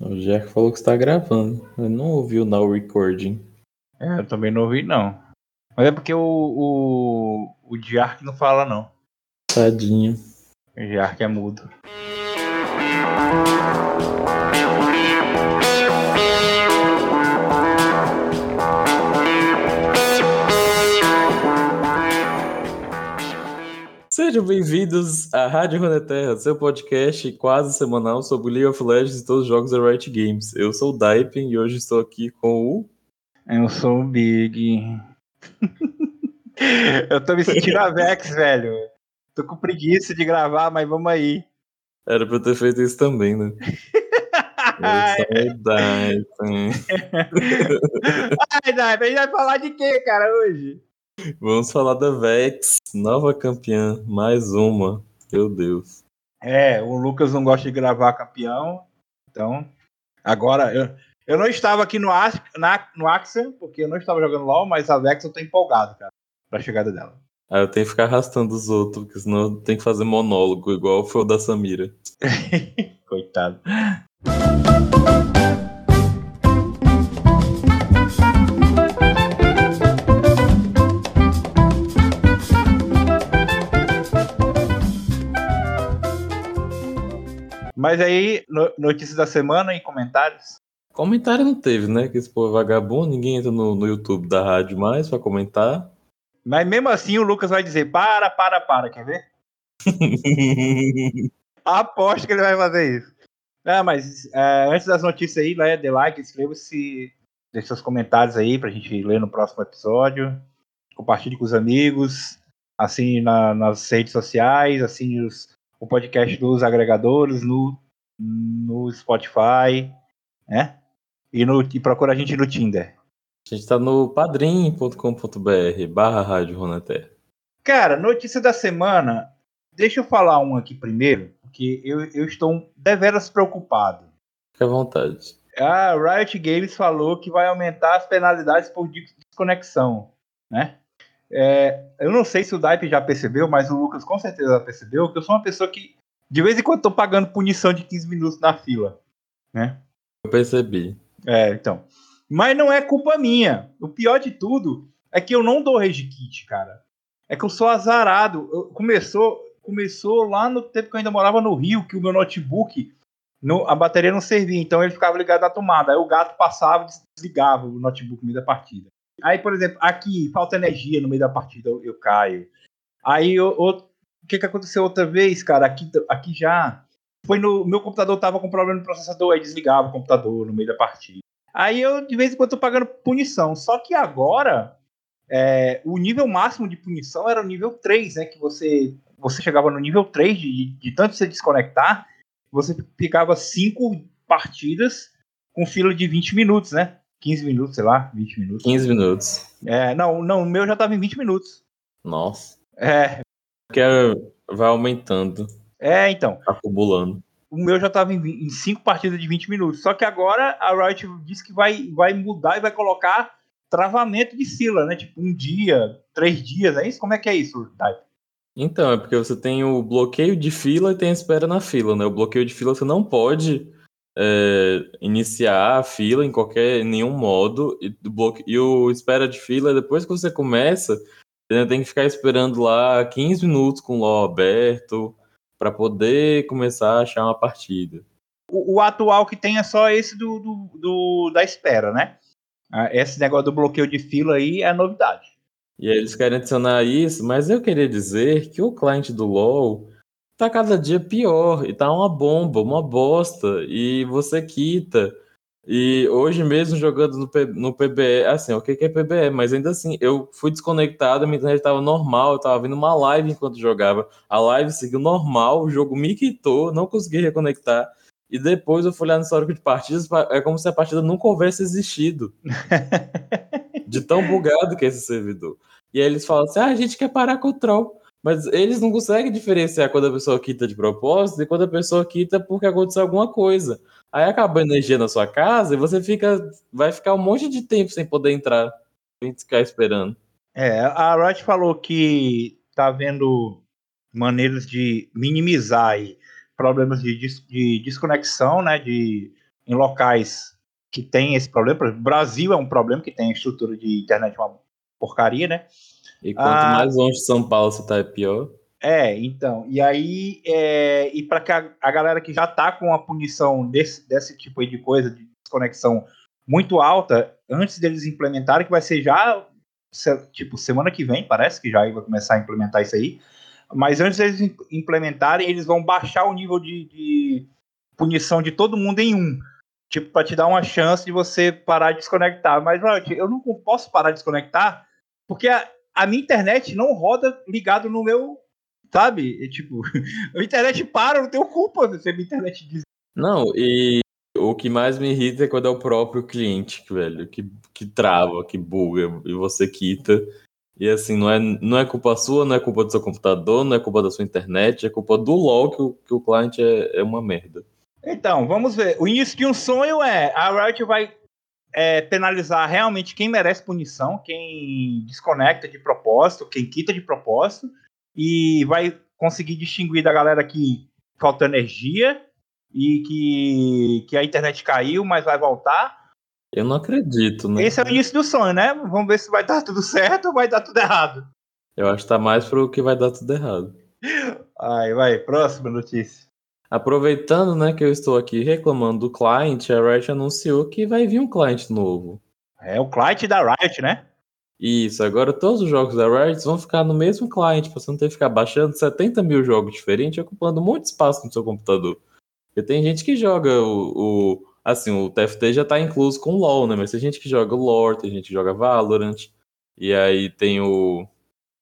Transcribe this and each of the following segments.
O Jack falou que está gravando. Eu não ouvi o now recording. É, eu também não ouvi, não. Mas é porque o, o, o Diark não fala, não. Tadinho. O Diark é mudo. Sejam bem-vindos à Rádio Runeterra, seu podcast quase semanal sobre League of Legends e todos os jogos da Riot Games. Eu sou o Daipen e hoje estou aqui com o. Eu sou o Big. eu tô me sentindo a Vex, velho. Tô com preguiça de gravar, mas vamos aí. Era pra eu ter feito isso também, né? Eu sou o Daipen. Ai, Daipen, a gente vai falar de quê, cara, hoje? Vamos falar da Vex, nova campeã, mais uma. Meu Deus. É, o Lucas não gosta de gravar campeão, então. Agora, eu, eu não estava aqui no, na, no Axel, porque eu não estava jogando LOL, mas a Vex eu tô empolgado, cara, pra chegada dela. Ah, eu tenho que ficar arrastando os outros, porque senão eu tenho que fazer monólogo, igual foi o da Samira. Coitado. Mas aí, no, notícias da semana e comentários? Comentário não teve, né? Que esse povo é vagabundo, ninguém entra no, no YouTube da rádio mais pra comentar. Mas mesmo assim o Lucas vai dizer: para, para, para, quer ver? Aposto que ele vai fazer isso. Ah, mas é, antes das notícias aí, né, dê like, inscreva-se, deixe seus comentários aí pra gente ler no próximo episódio. Compartilhe com os amigos, assim na, nas redes sociais, assim os, o podcast dos agregadores, no, no Spotify, né? E, no, e procura a gente no Tinder. A gente tá no padrim.com.br barra Rádio Ronaté. Cara, notícia da semana. Deixa eu falar um aqui primeiro, porque eu, eu estou deveras preocupado. Fique à vontade. A Riot Games falou que vai aumentar as penalidades por desconexão, né? É, eu não sei se o Daipe já percebeu, mas o Lucas com certeza percebeu que eu sou uma pessoa que de vez em quando tô pagando punição de 15 minutos na fila, né? Eu percebi. É, então. Mas não é culpa minha. O pior de tudo é que eu não dou rage kit, cara. É que eu sou azarado. Eu, começou, começou lá no tempo que eu ainda morava no Rio, que o meu notebook, no, a bateria não servia, então ele ficava ligado na tomada. Aí o gato passava e desligava o notebook no meio da partida. Aí, por exemplo, aqui falta energia no meio da partida, eu, eu caio. Aí o que, que aconteceu outra vez, cara? Aqui, aqui já. Foi no. Meu computador tava com problema no processador, aí desligava o computador no meio da partida. Aí eu, de vez em quando, tô pagando punição. Só que agora, é, o nível máximo de punição era o nível 3, né? Que você, você chegava no nível 3 de, de tanto você desconectar, você ficava 5 partidas com fila de 20 minutos, né? 15 minutos, sei lá, 20 minutos. 15 minutos. É, não, não, o meu já tava em 20 minutos. Nossa. É, Porque vai aumentando, é então. acumulando. O meu já tava em 5 partidas de 20 minutos. Só que agora a Riot disse que vai, vai mudar e vai colocar travamento de fila, né? Tipo, um dia, três dias, é isso? Como é que é isso, Dai? Então, é porque você tem o bloqueio de fila e tem a espera na fila, né? O bloqueio de fila você não pode é, iniciar a fila em qualquer em nenhum modo e, bloque, e o espera de fila depois que você começa você tem que ficar esperando lá 15 minutos com o LOL aberto para poder começar a achar uma partida. O, o atual que tem é só esse do, do, do- da espera, né? Ah, Esse negócio do bloqueio de fila aí é novidade. E eles querem adicionar isso, mas eu queria dizer que o cliente do LoL tá cada dia pior e tá uma bomba, uma bosta, e você quita. E hoje mesmo jogando no, P- no PBE, assim, o que que é PBE? Mas ainda assim, eu fui desconectado, minha internet tava normal, eu tava vendo uma live enquanto jogava. A live seguiu normal, o jogo me quitou, não consegui reconectar. E depois eu fui olhar no histórico de partidas, é como se a partida nunca houvesse existido. De tão bugado que é esse servidor. E aí eles falam assim: ah, a gente quer parar com o troll. Mas eles não conseguem diferenciar quando a pessoa quita de propósito e quando a pessoa quita porque aconteceu alguma coisa. Aí acaba a energia na sua casa e você fica. Vai ficar um monte de tempo sem poder entrar. Sem ficar esperando. É, a Riot falou que tá vendo maneiras de minimizar aí problemas de, des- de desconexão, né? De em locais que tem esse problema. Exemplo, Brasil é um problema que tem estrutura de internet uma porcaria, né? E quanto ah, mais longe de São Paulo você tá, é pior. É, então. E aí, é, e para que a, a, galera que já tá com a punição desse, desse tipo aí de coisa, de desconexão muito alta, antes deles implementarem, que vai ser já, tipo, semana que vem, parece que já vai começar a implementar isso aí. Mas antes deles implementarem, eles vão baixar o nível de, de punição de todo mundo em um. Tipo, para te dar uma chance de você parar de desconectar. Mas, eu não posso parar de desconectar porque a, a minha internet não roda ligado no meu. Sabe? É, tipo, a internet para, não tenho culpa se a minha internet diz. Não, e o que mais me irrita é quando é o próprio cliente, velho, que, que trava, que buga, e você quita. E assim, não é, não é culpa sua, não é culpa do seu computador, não é culpa da sua internet, é culpa do LOL que o, que o cliente é, é uma merda. Então, vamos ver. O início de um sonho é a Riot vai é, penalizar realmente quem merece punição, quem desconecta de propósito, quem quita de propósito, e vai conseguir distinguir da galera que falta energia e que, que a internet caiu, mas vai voltar. Eu não acredito, né? Esse é o início do sonho, né? Vamos ver se vai dar tudo certo ou vai dar tudo errado. Eu acho que tá mais pro que vai dar tudo errado. Ai, vai, próxima notícia. Aproveitando, né, que eu estou aqui reclamando do client, a Riot anunciou que vai vir um client novo. É o client da Riot, né? Isso, agora todos os jogos da Riot vão ficar no mesmo client, pra você não ter que ficar baixando 70 mil jogos diferentes, ocupando um monte de espaço no seu computador. Porque tem gente que joga o, o assim, o TFT já tá incluso com o LoL, né? Mas tem gente que joga Lore, tem gente que joga Valorant, e aí tem o,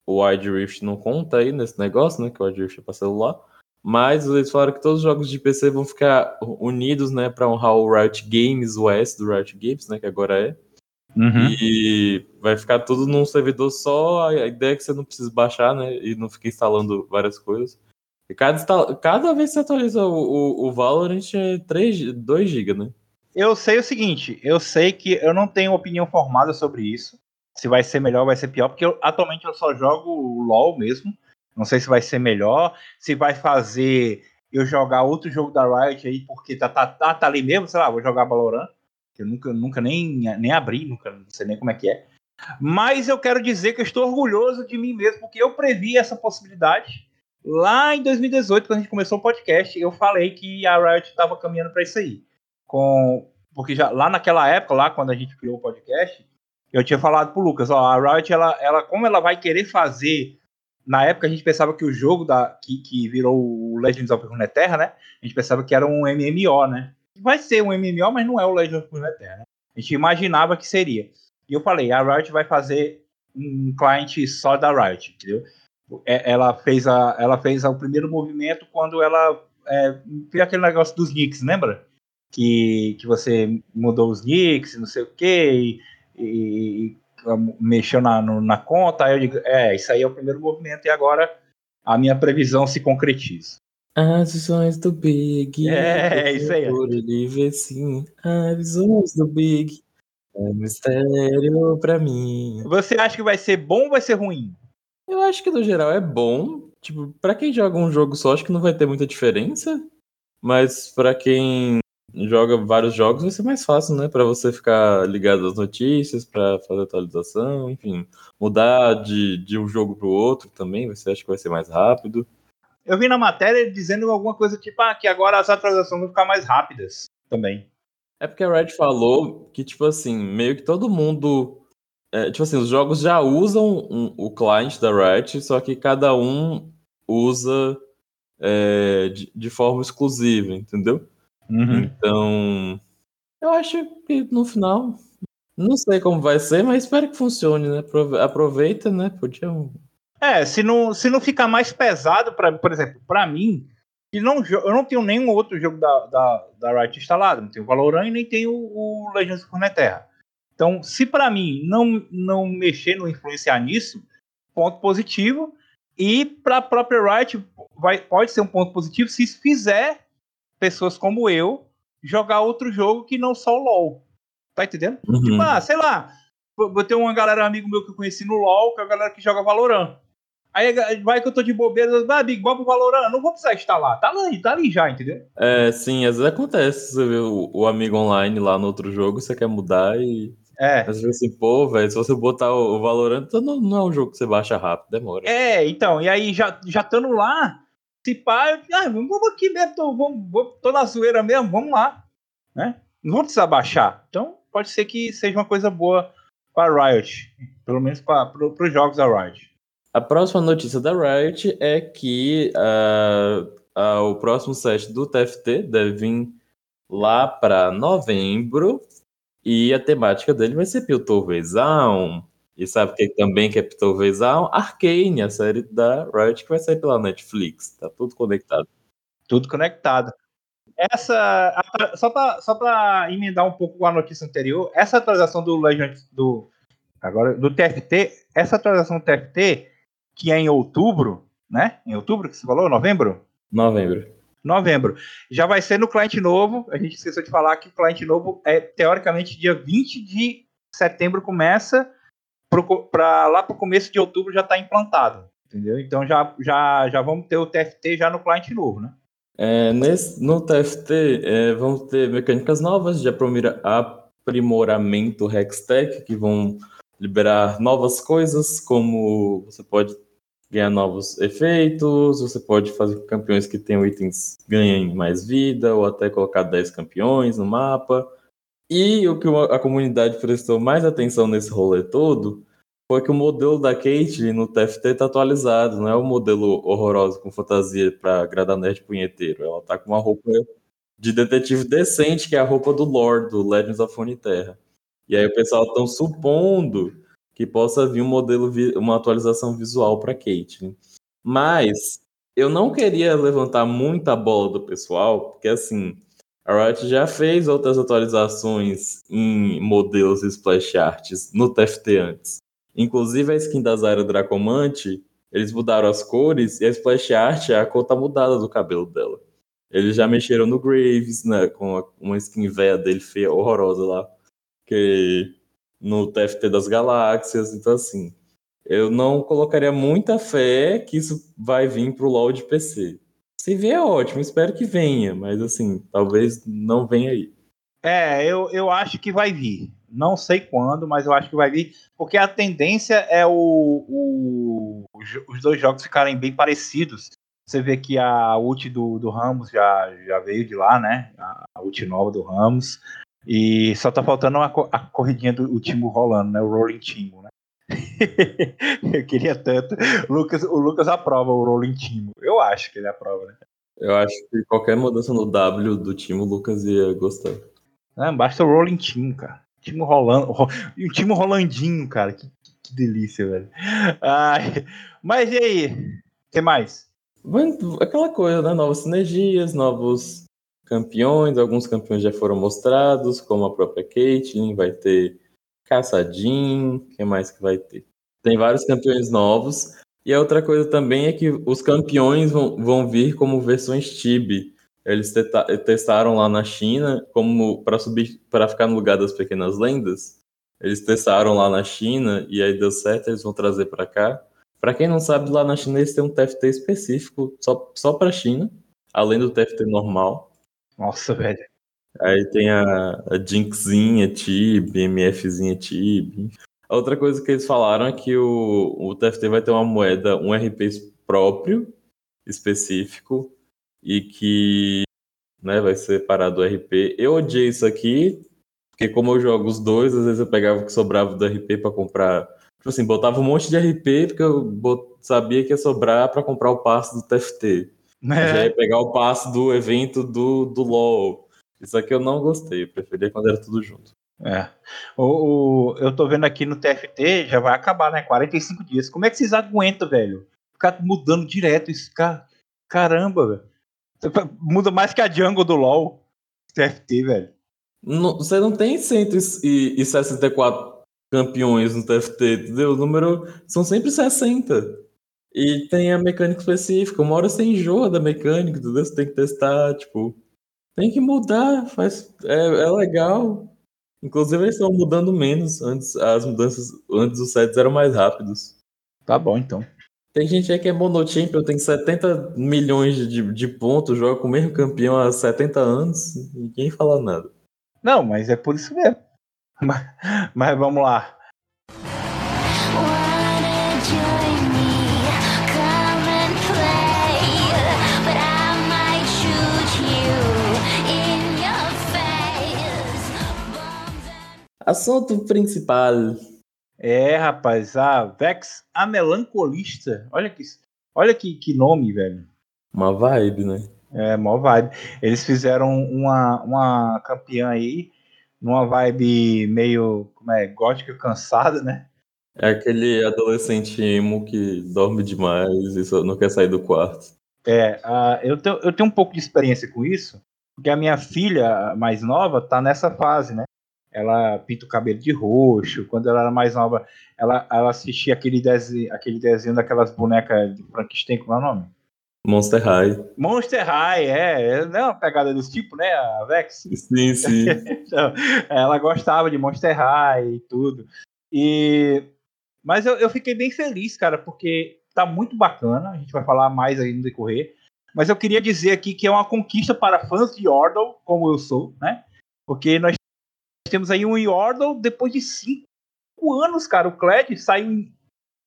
o Wide Rift não conta aí nesse negócio, né? Que o Wide Rift é pra celular. Mas eles falaram que todos os jogos de PC vão ficar unidos, né, para honrar o Riot Games OS do Riot Games, né, que agora é. Uhum. E vai ficar tudo num servidor só. A ideia é que você não precisa baixar, né, e não fica instalando várias coisas. E cada, cada vez que você atualiza o, o, o Valorant é 3, 2 GB, né? Eu sei o seguinte, eu sei que eu não tenho opinião formada sobre isso. Se vai ser melhor ou vai ser pior, porque eu, atualmente eu só jogo o LoL mesmo. Não sei se vai ser melhor, se vai fazer eu jogar outro jogo da Riot aí, porque tá, tá, tá, tá ali mesmo, sei lá, vou jogar Valorant, que eu nunca, nunca nem, nem abri, nunca, não sei nem como é que é. Mas eu quero dizer que eu estou orgulhoso de mim mesmo, porque eu previ essa possibilidade. Lá em 2018, quando a gente começou o podcast, eu falei que a Riot estava caminhando para isso aí. Com, porque já lá naquela época, lá quando a gente criou o podcast, eu tinha falado pro Lucas, ó, a Riot, ela, ela, como ela vai querer fazer na época a gente pensava que o jogo da, que, que virou o Legends of Runeterra, né? A gente pensava que era um MMO, né? Vai ser um MMO, mas não é o Legends of Runeterra. Né? A gente imaginava que seria. E eu falei, a Riot vai fazer um cliente só da Riot, entendeu? É, ela fez, a, ela fez o primeiro movimento quando ela é, fez aquele negócio dos nicks, lembra? Que, que você mudou os nicks, não sei o quê, e, e mexeu na, no, na conta, aí eu digo, é, isso aí é o primeiro movimento e agora a minha previsão se concretiza. As visões do Big. É, é isso aí. Ele vê sim. As visões do Big. É mistério pra mim. Você acha que vai ser bom ou vai ser ruim? Eu acho que no geral é bom. Tipo, pra quem joga um jogo só, acho que não vai ter muita diferença. Mas pra quem joga vários jogos, vai ser mais fácil, né? Para você ficar ligado às notícias, para fazer atualização, enfim. Mudar de, de um jogo para o outro também, você acha que vai ser mais rápido. Eu vi na matéria dizendo alguma coisa tipo ah, que agora as atualizações vão ficar mais rápidas também. É porque a Red falou que, tipo assim, meio que todo mundo. É, tipo assim, os jogos já usam um, o client da Riot, só que cada um usa é, de, de forma exclusiva, entendeu? Uhum. Então, eu acho que no final, não sei como vai ser, mas espero que funcione, né? Aproveita, né? Podia. É, se não, se não ficar mais pesado, pra, por exemplo, para mim, que não, eu não tenho nenhum outro jogo da, da, da Riot instalado, não tenho o Valorant e nem tenho o, o Legends of Runeterra. Então, se para mim não, não mexer, não influenciar nisso, ponto positivo. E para a própria Riot vai, pode ser um ponto positivo se fizer pessoas como eu jogar outro jogo que não só o LoL. Tá entendendo? Uhum. Tipo, ah, sei lá, vou ter uma galera amigo meu que eu conheci no LoL, que é a galera que joga Valorant. Aí vai que eu tô de bobeira, vai, Big, pro Valorant, não vou precisar instalar. Tá ali, tá ali já, entendeu? É, sim, às vezes acontece. Você vê o, o amigo online lá no outro jogo, você quer mudar e. É. Às vezes assim, pô, velho, se você botar o, o Valorant, então não, não é um jogo que você baixa rápido, demora. É, então, e aí já, já estando lá, se pá, eu, ah, vamos aqui mesmo, tô, vamos, tô na zoeira mesmo, vamos lá. Né? Não vou precisar baixar. Então, pode ser que seja uma coisa boa para Riot. Pelo menos para os jogos da Riot. A próxima notícia da Riot é que uh, uh, o próximo set do TFT deve vir lá para novembro e a temática dele vai ser Piltoverzão. E sabe o que também que é Piltoverzão? Arcane, a série da Riot que vai sair pela Netflix. Tá tudo conectado. Tudo conectado. Essa, só para só emendar um pouco com a notícia anterior, essa atualização do Legend do agora do TFT, essa atualização do TFT que é em outubro, né? Em outubro que você falou, novembro? Novembro. Novembro. Já vai ser no cliente novo. A gente esqueceu de falar que o cliente novo é teoricamente dia 20 de setembro começa para lá para o começo de outubro já está implantado, entendeu? Então já, já, já vamos ter o TFT já no cliente novo, né? É, nesse, no TFT, é, vamos ter mecânicas novas de aprimoramento Hextech, que vão liberar novas coisas, como você pode ganhar novos efeitos, você pode fazer com campeões que tenham itens ganhem mais vida, ou até colocar 10 campeões no mapa. E o que a comunidade prestou mais atenção nesse rolê todo foi que o modelo da Kate no TFT está atualizado, não é o modelo horroroso com fantasia para agradar nerd punheteiro. Ela tá com uma roupa de detetive decente, que é a roupa do Lord, do Legends of Runeterra. E aí o pessoal estão supondo que possa vir um modelo, uma atualização visual para Kate. Mas eu não queria levantar muita bola do pessoal, porque assim, a Riot já fez outras atualizações em modelos e splash arts no TFT antes. Inclusive a skin da Zyra Dracomante, eles mudaram as cores e a splash art, a cor tá mudada do cabelo dela. Eles já mexeram no Graves, né, com uma skin velha dele feia, horrorosa lá, que no TFT das galáxias, então assim, eu não colocaria muita fé que isso vai vir pro LoL de PC. Se vier ótimo, espero que venha, mas assim, talvez não venha aí. É, eu, eu acho que vai vir. Não sei quando, mas eu acho que vai vir, porque a tendência é o, o os dois jogos ficarem bem parecidos. Você vê que a ult do, do Ramos já, já veio de lá, né? A ult nova do Ramos. E só tá faltando a, a corridinha do time rolando, né? O Rolling Timo? eu queria tanto. O Lucas, o Lucas aprova o Rolling Timo. Eu acho que ele aprova, né? Eu acho que qualquer mudança no W do time o Lucas ia gostar. É, basta o Rolling Team, cara. Timo rolando. E o Timo Rolandinho, cara. Que, que delícia, velho. Ai, mas e aí? O que mais? Aquela coisa, né? Novas sinergias, novos campeões. Alguns campeões já foram mostrados, como a própria Caitlyn. Vai ter Caçadinho. Que mais que vai ter? Tem vários campeões novos. E a outra coisa também é que os campeões vão, vão vir como versões Tibi. Eles testaram lá na China como para subir para ficar no lugar das pequenas lendas. Eles testaram lá na China e aí deu certo, eles vão trazer para cá. Para quem não sabe, lá na China eles têm um TFT específico só só para China, além do TFT normal. Nossa, velho. Aí tem a, a Jinxzinha Tib, MFzinha Tib. A outra coisa que eles falaram é que o, o TFT vai ter uma moeda, um RP próprio, específico, e que né, vai ser parado do RP. Eu odiei isso aqui, porque como eu jogo os dois, às vezes eu pegava o que sobrava do RP para comprar. Tipo assim, botava um monte de RP porque eu sabia que ia sobrar para comprar o passe do TFT. É. Já ia pegar o passe do evento do, do LoL. Isso aqui eu não gostei, eu preferia quando era tudo junto. É. O, o, eu tô vendo aqui no TFT, já vai acabar, né? 45 dias. Como é que vocês aguentam, velho? Ficar mudando direto isso, cara. Caramba, velho. Muda mais que a jungle do LoL. TFT, velho. Não, você não tem 164 campeões no TFT, entendeu? O número são sempre 60. E tem a mecânica específica. Uma hora você enjoa da mecânica, entendeu? Você tem que testar, tipo. Tem que mudar, faz, é, é legal. Inclusive eles estão mudando menos. Antes as mudanças, antes os sets eram mais rápidos. Tá bom então. Tem gente aí que é monochampion, tem 70 milhões de, de pontos, joga com o mesmo campeão há 70 anos, ninguém fala nada. Não, mas é por isso mesmo. Mas, mas vamos lá. Assunto principal. É, rapaz, a Vex, a melancolista. Olha que, olha que, que nome, velho. Uma vibe, né? É, mó vibe. Eles fizeram uma, uma campeã aí, numa vibe meio, como é, gótica cansada, né? É aquele adolescente emo que dorme demais e só não quer sair do quarto. É, uh, eu, tenho, eu tenho um pouco de experiência com isso, porque a minha filha mais nova tá nessa fase, né? Ela pinta o cabelo de roxo. Quando ela era mais nova, ela, ela assistia aquele desenho, aquele desenho daquelas bonecas de Frankenstein, como é o nome? Monster High. Monster High, é. Não é uma pegada desse tipo, né, a Vex? Sim, sim. então, ela gostava de Monster High e tudo. E... Mas eu, eu fiquei bem feliz, cara, porque tá muito bacana. A gente vai falar mais aí no decorrer. Mas eu queria dizer aqui que é uma conquista para fãs de Yordle, como eu sou, né? Porque nós temos aí um Yordle depois de cinco anos, cara. O Kled saiu em.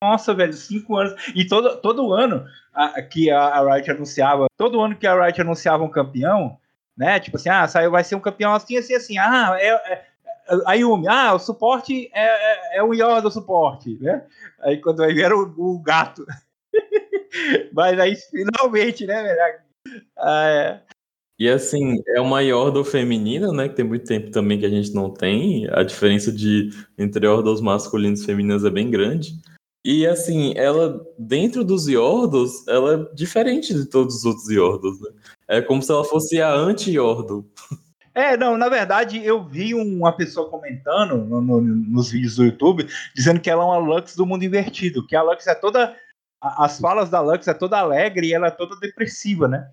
Nossa, velho, cinco anos. E todo, todo ano a, que a, a Riot anunciava, todo ano que a Riot anunciava um campeão, né? Tipo assim, ah, saiu, vai ser um campeão assim, assim, assim. Ah, é, é a Yumi, ah, o suporte é, é, é o Yordle suporte, né? Aí quando aí era o, o gato. Mas aí finalmente, né, velho? Ah, é. E assim, é uma Yordle feminina, né? Que tem muito tempo também que a gente não tem. A diferença de entre Yordles masculinos e femininas é bem grande. E assim, ela, dentro dos Yordles, ela é diferente de todos os outros Yordles, né? É como se ela fosse a anti-Yordle. É, não, na verdade, eu vi uma pessoa comentando no, no, nos vídeos do YouTube, dizendo que ela é uma Lux do mundo invertido, que a Lux é toda. As falas da Lux é toda alegre e ela é toda depressiva, né?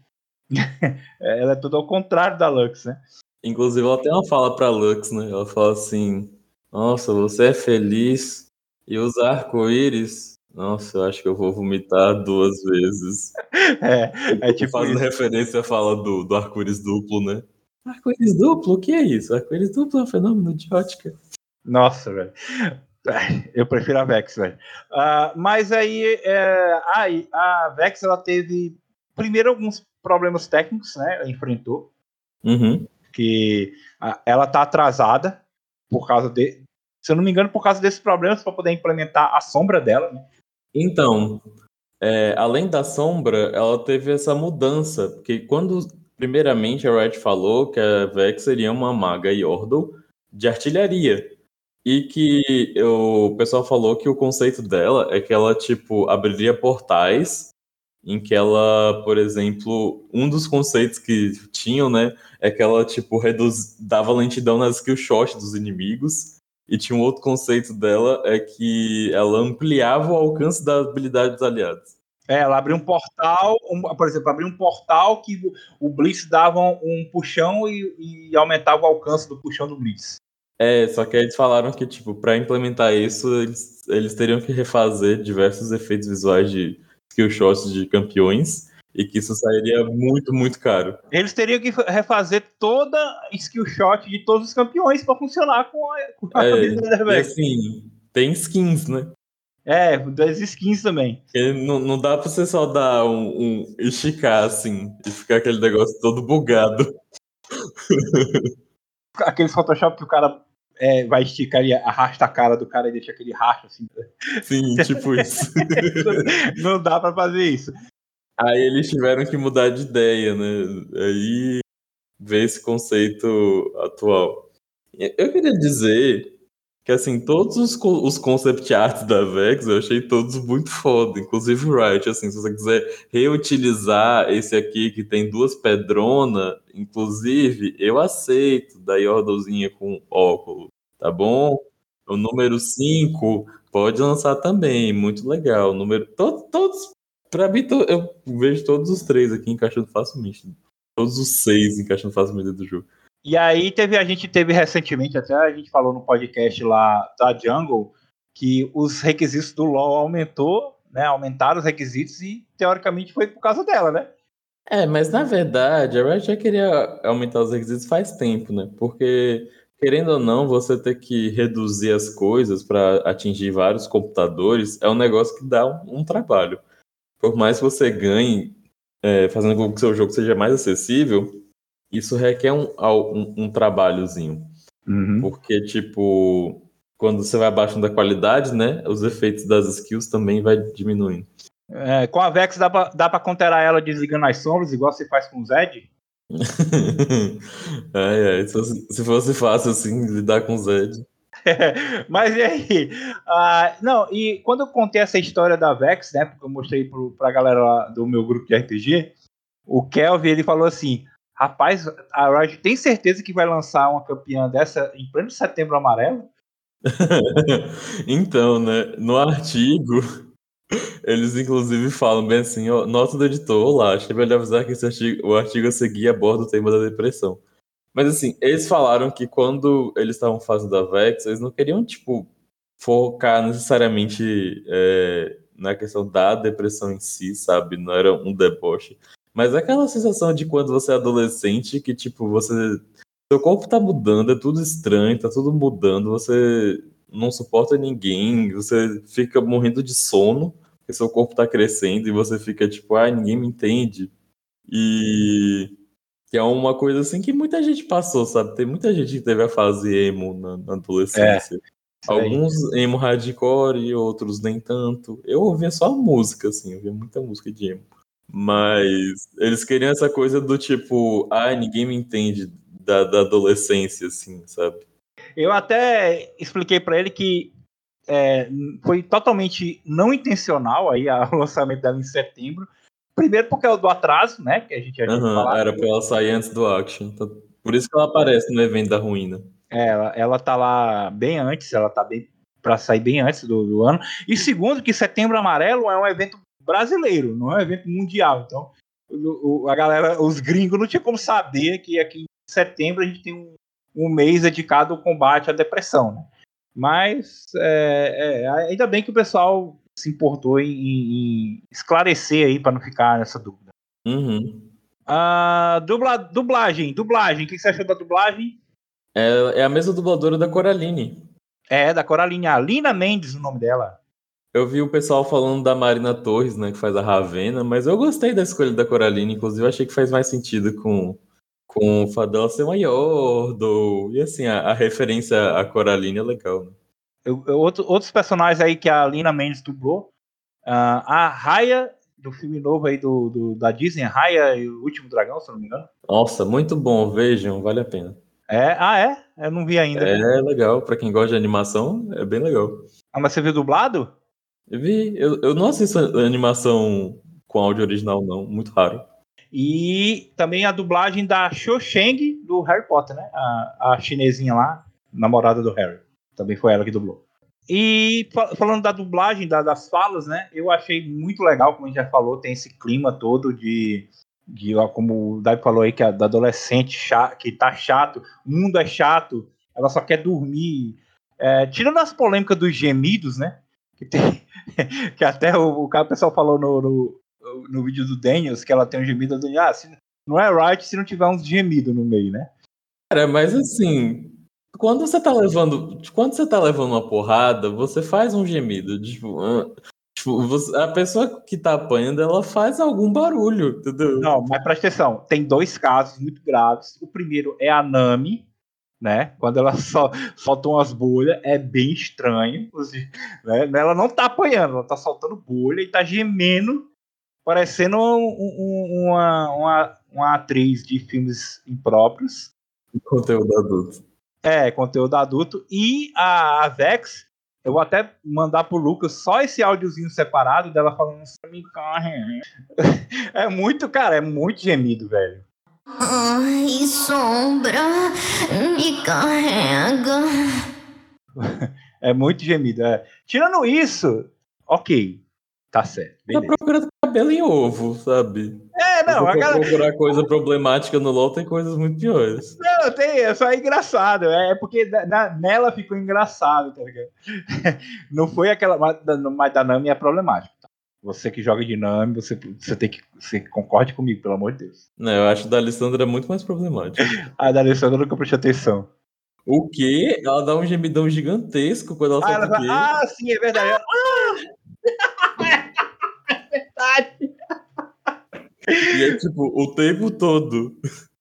ela é tudo ao contrário da Lux, né? Inclusive, ela tem uma fala pra Lux, né? Ela fala assim: Nossa, você é feliz e usa arco-íris. Nossa, eu acho que eu vou vomitar duas vezes. É, é tipo. Fazendo isso. referência à fala do, do arco-íris duplo, né? Arco-íris duplo? O que é isso? Arco-íris duplo é um fenômeno de ótica. Nossa, velho. Eu prefiro a Vex, velho. Uh, mas aí, é, aí, a Vex ela teve primeiro alguns problemas técnicos, né? Ela enfrentou. Uhum. Que ela tá atrasada por causa de. Se eu não me engano, por causa desses problemas para poder implementar a sombra dela, né? Então, é, além da sombra, ela teve essa mudança, porque quando primeiramente a Red falou que a Vex seria uma maga Yordle de artilharia. E que o pessoal falou que o conceito dela é que ela, tipo, abriria portais em que ela, por exemplo, um dos conceitos que tinham, né, é que ela, tipo, reduz, dava lentidão nas skill shots dos inimigos, e tinha um outro conceito dela, é que ela ampliava o alcance da habilidade dos aliados. É, ela abriu um portal, um, por exemplo, abriu um portal que o Blitz dava um puxão e, e aumentava o alcance do puxão do Blitz. É, só que eles falaram que, tipo, para implementar isso, eles, eles teriam que refazer diversos efeitos visuais de skill shots de campeões e que isso sairia muito, muito caro. Eles teriam que refazer toda skill shot de todos os campeões para funcionar com a, com a é, e assim, tem skins, né? É, das skins também. não, não dá pra você só dar um, um esticar assim e ficar aquele negócio todo bugado. Aquele Photoshop que o cara é, vai esticar e arrasta a cara do cara e deixa aquele racho assim. Sim, tipo isso. não dá para fazer isso. Aí eles tiveram que mudar de ideia, né? Aí ver esse conceito atual. Eu queria dizer que, assim, todos os, os concept arts da Vex eu achei todos muito foda, inclusive o Riot, assim, se você quiser reutilizar esse aqui que tem duas pedronas, inclusive, eu aceito, da Yordlezinha com óculos, tá bom? O número 5 pode lançar também, muito legal. O número, todo, todos, pra mim, to, eu vejo todos os três aqui encaixando facilmente. Todos os seis encaixando facilmente do jogo. E aí teve, a gente teve recentemente, até a gente falou no podcast lá da Jungle, que os requisitos do LoL aumentou né? Aumentaram os requisitos e, teoricamente, foi por causa dela, né? É, mas na verdade, a Riot já queria aumentar os requisitos faz tempo, né? Porque, querendo ou não, você ter que reduzir as coisas para atingir vários computadores é um negócio que dá um, um trabalho. Por mais que você ganhe é, fazendo com que o seu jogo seja mais acessível, isso requer um, um, um trabalhozinho. Uhum. Porque, tipo, quando você vai abaixando a qualidade, né? Os efeitos das skills também vai diminuindo. É, com a Vex dá pra, dá pra conterar ela desligando as sombras, igual você faz com o Zed? é, é, se, fosse, se fosse fácil assim, lidar com o Zed. Mas e aí? Ah, não, e quando eu contei essa história da Vex, né? Porque eu mostrei pro, pra galera do meu grupo de RPG, o Kelvin ele falou assim: rapaz, a Riot tem certeza que vai lançar uma campeã dessa em pleno setembro amarelo? então, né? No artigo, eles inclusive falam bem assim: ó, nota do editor, lá, achei melhor avisar que esse artigo, o artigo a seguir aborda o tema da depressão. Mas assim, eles falaram que quando eles estavam fazendo a Vex, eles não queriam, tipo, focar necessariamente é, na questão da depressão em si, sabe? Não era um deboche. Mas é aquela sensação de quando você é adolescente, que, tipo, você. Seu corpo tá mudando, é tudo estranho, tá tudo mudando, você não suporta ninguém, você fica morrendo de sono, porque seu corpo tá crescendo e você fica tipo, ah, ninguém me entende. E que é uma coisa assim que muita gente passou, sabe? Tem muita gente que teve a fase emo na, na adolescência. É, Alguns emo hardcore e outros nem tanto. Eu ouvia só música, assim, eu ouvia muita música de emo. Mas eles queriam essa coisa do tipo, ah, ninguém me entende da, da adolescência, assim, sabe? Eu até expliquei para ele que é, foi totalmente não intencional aí o lançamento dela em setembro, Primeiro porque é o do atraso, né? Que a gente já uhum. Era pra ela sair antes do Action. Então, por isso que ela aparece no evento da ruína. É, ela, ela tá lá bem antes, ela tá bem para sair bem antes do, do, ano. E segundo, que Setembro Amarelo é um evento brasileiro, não é um evento mundial. Então, o, o, a galera, os gringos não tinha como saber que aqui em setembro a gente tem um, um mês dedicado ao combate à depressão, né? Mas é, é, ainda bem que o pessoal se importou em, em esclarecer aí para não ficar nessa dúvida. Uhum. Uh, dubla, dublagem, dublagem. O que você achou da dublagem? É, é a mesma dubladora da Coraline. É, da Coraline. A Lina Mendes, o nome dela. Eu vi o pessoal falando da Marina Torres, né, que faz a Ravena, mas eu gostei da escolha da Coraline, inclusive eu achei que faz mais sentido com, com o fato dela ser maior, do, e assim, a, a referência à Coraline é legal, né? Eu, eu, outro, outros personagens aí que a Lina Mendes dublou. Uh, a Raya, do filme novo aí do, do, da Disney, Raya e o Último Dragão, se não me engano. Nossa, muito bom, vejam, vale a pena. É, ah, é? Eu não vi ainda. É legal, para quem gosta de animação, é bem legal. Ah, mas você viu dublado? Vi, eu, eu não assisto animação com áudio original, não, muito raro. E também a dublagem da Cho Cheng do Harry Potter, né? A, a chinesinha lá, namorada do Harry. Também foi ela que dublou. E falando da dublagem, da, das falas, né? Eu achei muito legal, como a gente já falou, tem esse clima todo de, de como o Dave falou aí, que é da adolescente chato, que tá chato, o mundo é chato, ela só quer dormir. É, tirando as polêmicas dos gemidos, né? Que, tem, que até o, o, o pessoal falou no, no, no, vídeo do Daniels que ela tem um gemido do ah, se, não é right se não tiver uns gemidos no meio, né? Cara, mas assim, quando você tá levando. Quando você tá levando uma porrada, você faz um gemido. Tipo, tipo você, a pessoa que tá apanhando, ela faz algum barulho, entendeu? Não, mas presta atenção, tem dois casos muito graves. O primeiro é a Nami, né? Quando ela só solta umas bolhas, é bem estranho. Né? Ela não tá apanhando, ela tá soltando bolha e tá gemendo, parecendo um, um, uma, uma, uma atriz de filmes impróprios. Conteúdo adulto. É, conteúdo adulto. E a, a Vex, eu vou até mandar pro Lucas só esse áudiozinho separado dela falando me corre. É muito, cara, é muito gemido, velho. Ai, sombra, me carrega. É muito gemido. É. Tirando isso, ok. Tá certo. Beleza. Tá procurando cabelo em ovo, sabe? É, não. Se galera... procurar coisa problemática no LoL, tem coisas muito piores. Não, tem, é só engraçado. É porque na, nela ficou engraçado, tá ligado? Não foi aquela. Mas da Nami é problemático. Você que joga dinâmico, você, você tem que. Você concorde comigo, pelo amor de Deus. Não, eu acho da Alessandra muito mais problemático. A da Alessandra nunca prestei atenção. O quê? Ela dá um gemidão gigantesco quando ela Ah, ela o quê? ah, sim, é verdade. é verdade. E é tipo, o tempo todo.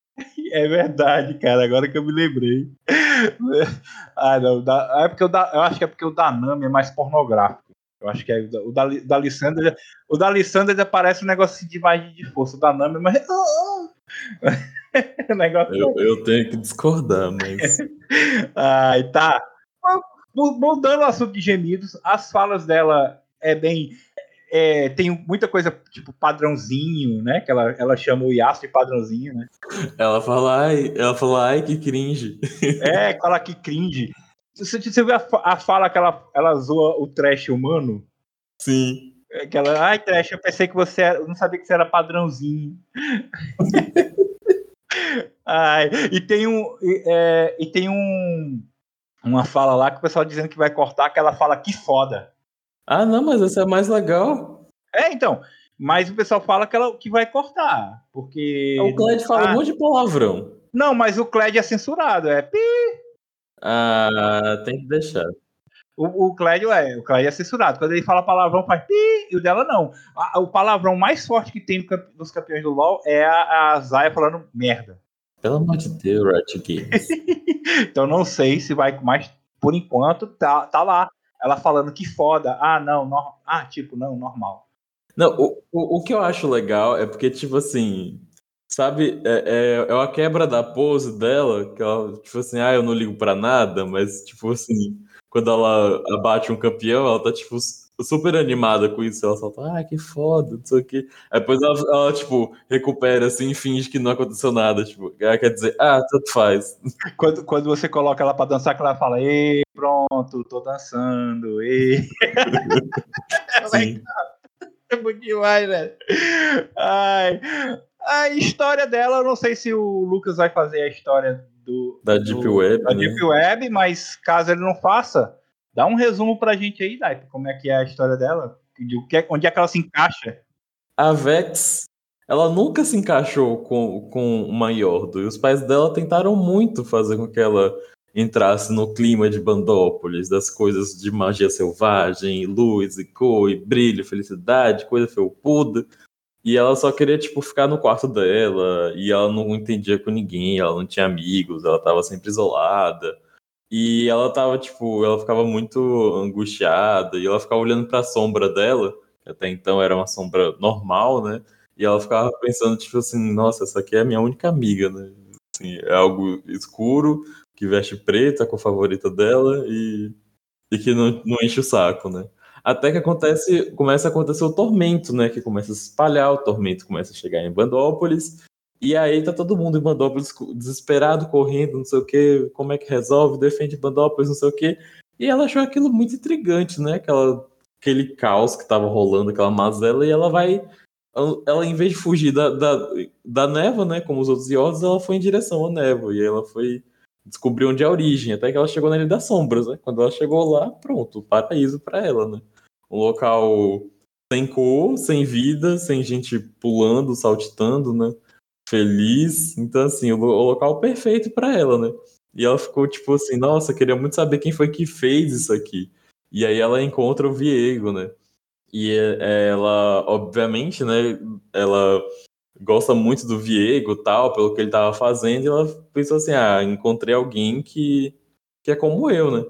É verdade, cara. Agora que eu me lembrei. Ah, não. Da, é porque o da, eu acho que é porque o da Nami é mais pornográfico. Eu acho que é, o da, o da Lissandra. O da Lissandra já parece um negócio de mais de força. O da Nami mais. o negócio. Eu, eu tenho que discordar, mas. Ai, tá. Mu- Mudando o assunto de gemidos, as falas dela é bem. é, tem muita coisa tipo padrãozinho, né? Que ela, ela chama o Yasuo de padrãozinho, né? Ela fala, ai, ela fala, ai, que cringe. É, fala que cringe. Você, você viu a, a fala que ela, ela zoa o trash humano? Sim. É que ela, ai, trash, eu pensei que você era. Eu não sabia que você era padrãozinho. ai, e tem um. E, é, e tem um. Uma fala lá que o pessoal dizendo que vai cortar, que ela fala que foda. Ah, não, mas essa é mais legal. É, então. Mas o pessoal fala que, ela, que vai cortar. Porque. O Clyde fala Ah, um monte de palavrão. Não, mas o Cled é censurado. É pi. Ah, tem que deixar. O, o Clédio é, o Clédio é censurado. Quando ele fala palavrão, faz pi, e o dela não. A- o palavrão mais forte que tem no nos campeões do LoL é a, a Zaya falando merda. Pelo amor de Deus, Riot Games. Então não sei se vai, mas por enquanto tá, tá lá. Ela falando que foda. Ah, não, nor- ah, tipo, não, normal. Não, o, o, o que eu acho legal é porque, tipo assim, sabe, é, é, é uma quebra da pose dela, que ela, tipo assim, ah, eu não ligo pra nada, mas, tipo assim, quando ela abate um campeão, ela tá, tipo, su- super animada com isso. Ela solta, ah, que foda, não sei o quê. Aí depois ela, ela, tipo, recupera assim e finge que não aconteceu nada. Tipo, ela quer dizer, ah, tanto faz. Quando, quando você coloca ela pra dançar, que ela fala, ei, pronto, tô dançando, ei. Sim. É muito demais, velho. Ai. A história dela, eu não sei se o Lucas vai fazer a história do. Da do- Deep Web, Da né? Deep Web, mas caso ele não faça, dá um resumo pra gente aí, Dai, como é que é a história dela. De o que é- onde é que ela se encaixa? A Vex, ela nunca se encaixou com, com uma Yordo. E os pais dela tentaram muito fazer com que ela entrasse no clima de Bandópolis, das coisas de magia selvagem, luz e cor, e brilho, felicidade, coisa felpuda. E ela só queria, tipo, ficar no quarto dela, e ela não entendia com ninguém, ela não tinha amigos, ela tava sempre isolada. E ela tava, tipo, ela ficava muito angustiada, e ela ficava olhando pra sombra dela, que até então era uma sombra normal, né? E ela ficava pensando, tipo assim, nossa, essa aqui é a minha única amiga, né? Assim, é algo escuro, que veste preto, a cor favorita dela, e, e que não, não enche o saco, né? Até que acontece, começa a acontecer o tormento, né? Que começa a se espalhar, o tormento começa a chegar em Bandópolis, e aí tá todo mundo em Bandópolis desesperado, correndo, não sei o que, como é que resolve, defende Bandópolis, não sei o que. E ela achou aquilo muito intrigante, né? Aquela, aquele caos que tava rolando, aquela mazela, e ela vai. Ela, em vez de fugir da, da, da névoa, né? Como os outros Yordos, ela foi em direção à névoa. E ela foi descobrir onde é a origem, até que ela chegou na Ilha das Sombras, né? Quando ela chegou lá, pronto, paraíso pra ela, né? Um local sem cor, sem vida, sem gente pulando, saltitando, né? Feliz. Então, assim, o, o local perfeito pra ela, né? E ela ficou tipo assim, nossa, queria muito saber quem foi que fez isso aqui. E aí ela encontra o Viego, né? E é- ela, obviamente, né, ela gosta muito do Viego tal, pelo que ele tava fazendo, e ela pensou assim, ah, encontrei alguém que, que é como eu, né?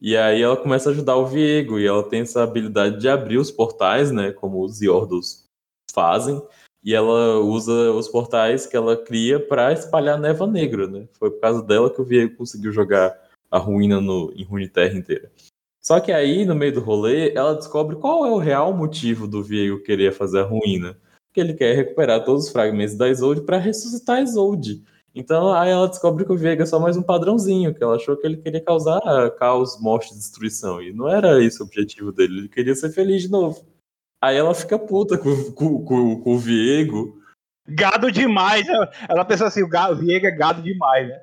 E aí ela começa a ajudar o Viego, e ela tem essa habilidade de abrir os portais, né, como os Yordos fazem, e ela usa os portais que ela cria para espalhar neva negra, né? Foi por causa dela que o Viego conseguiu jogar a ruína no, em Runeterra inteira. Só que aí, no meio do rolê, ela descobre qual é o real motivo do Viego querer fazer a ruína. Que ele quer recuperar todos os fragmentos da Isolde para ressuscitar a Isolde. Então aí ela descobre que o Viego é só mais um padrãozinho, que ela achou que ele queria causar caos, morte e destruição. E não era esse o objetivo dele, ele queria ser feliz de novo. Aí ela fica puta com, com, com, com o Viego. Gado demais. Ela, ela pensa assim, o gado, Viego é gado demais, né?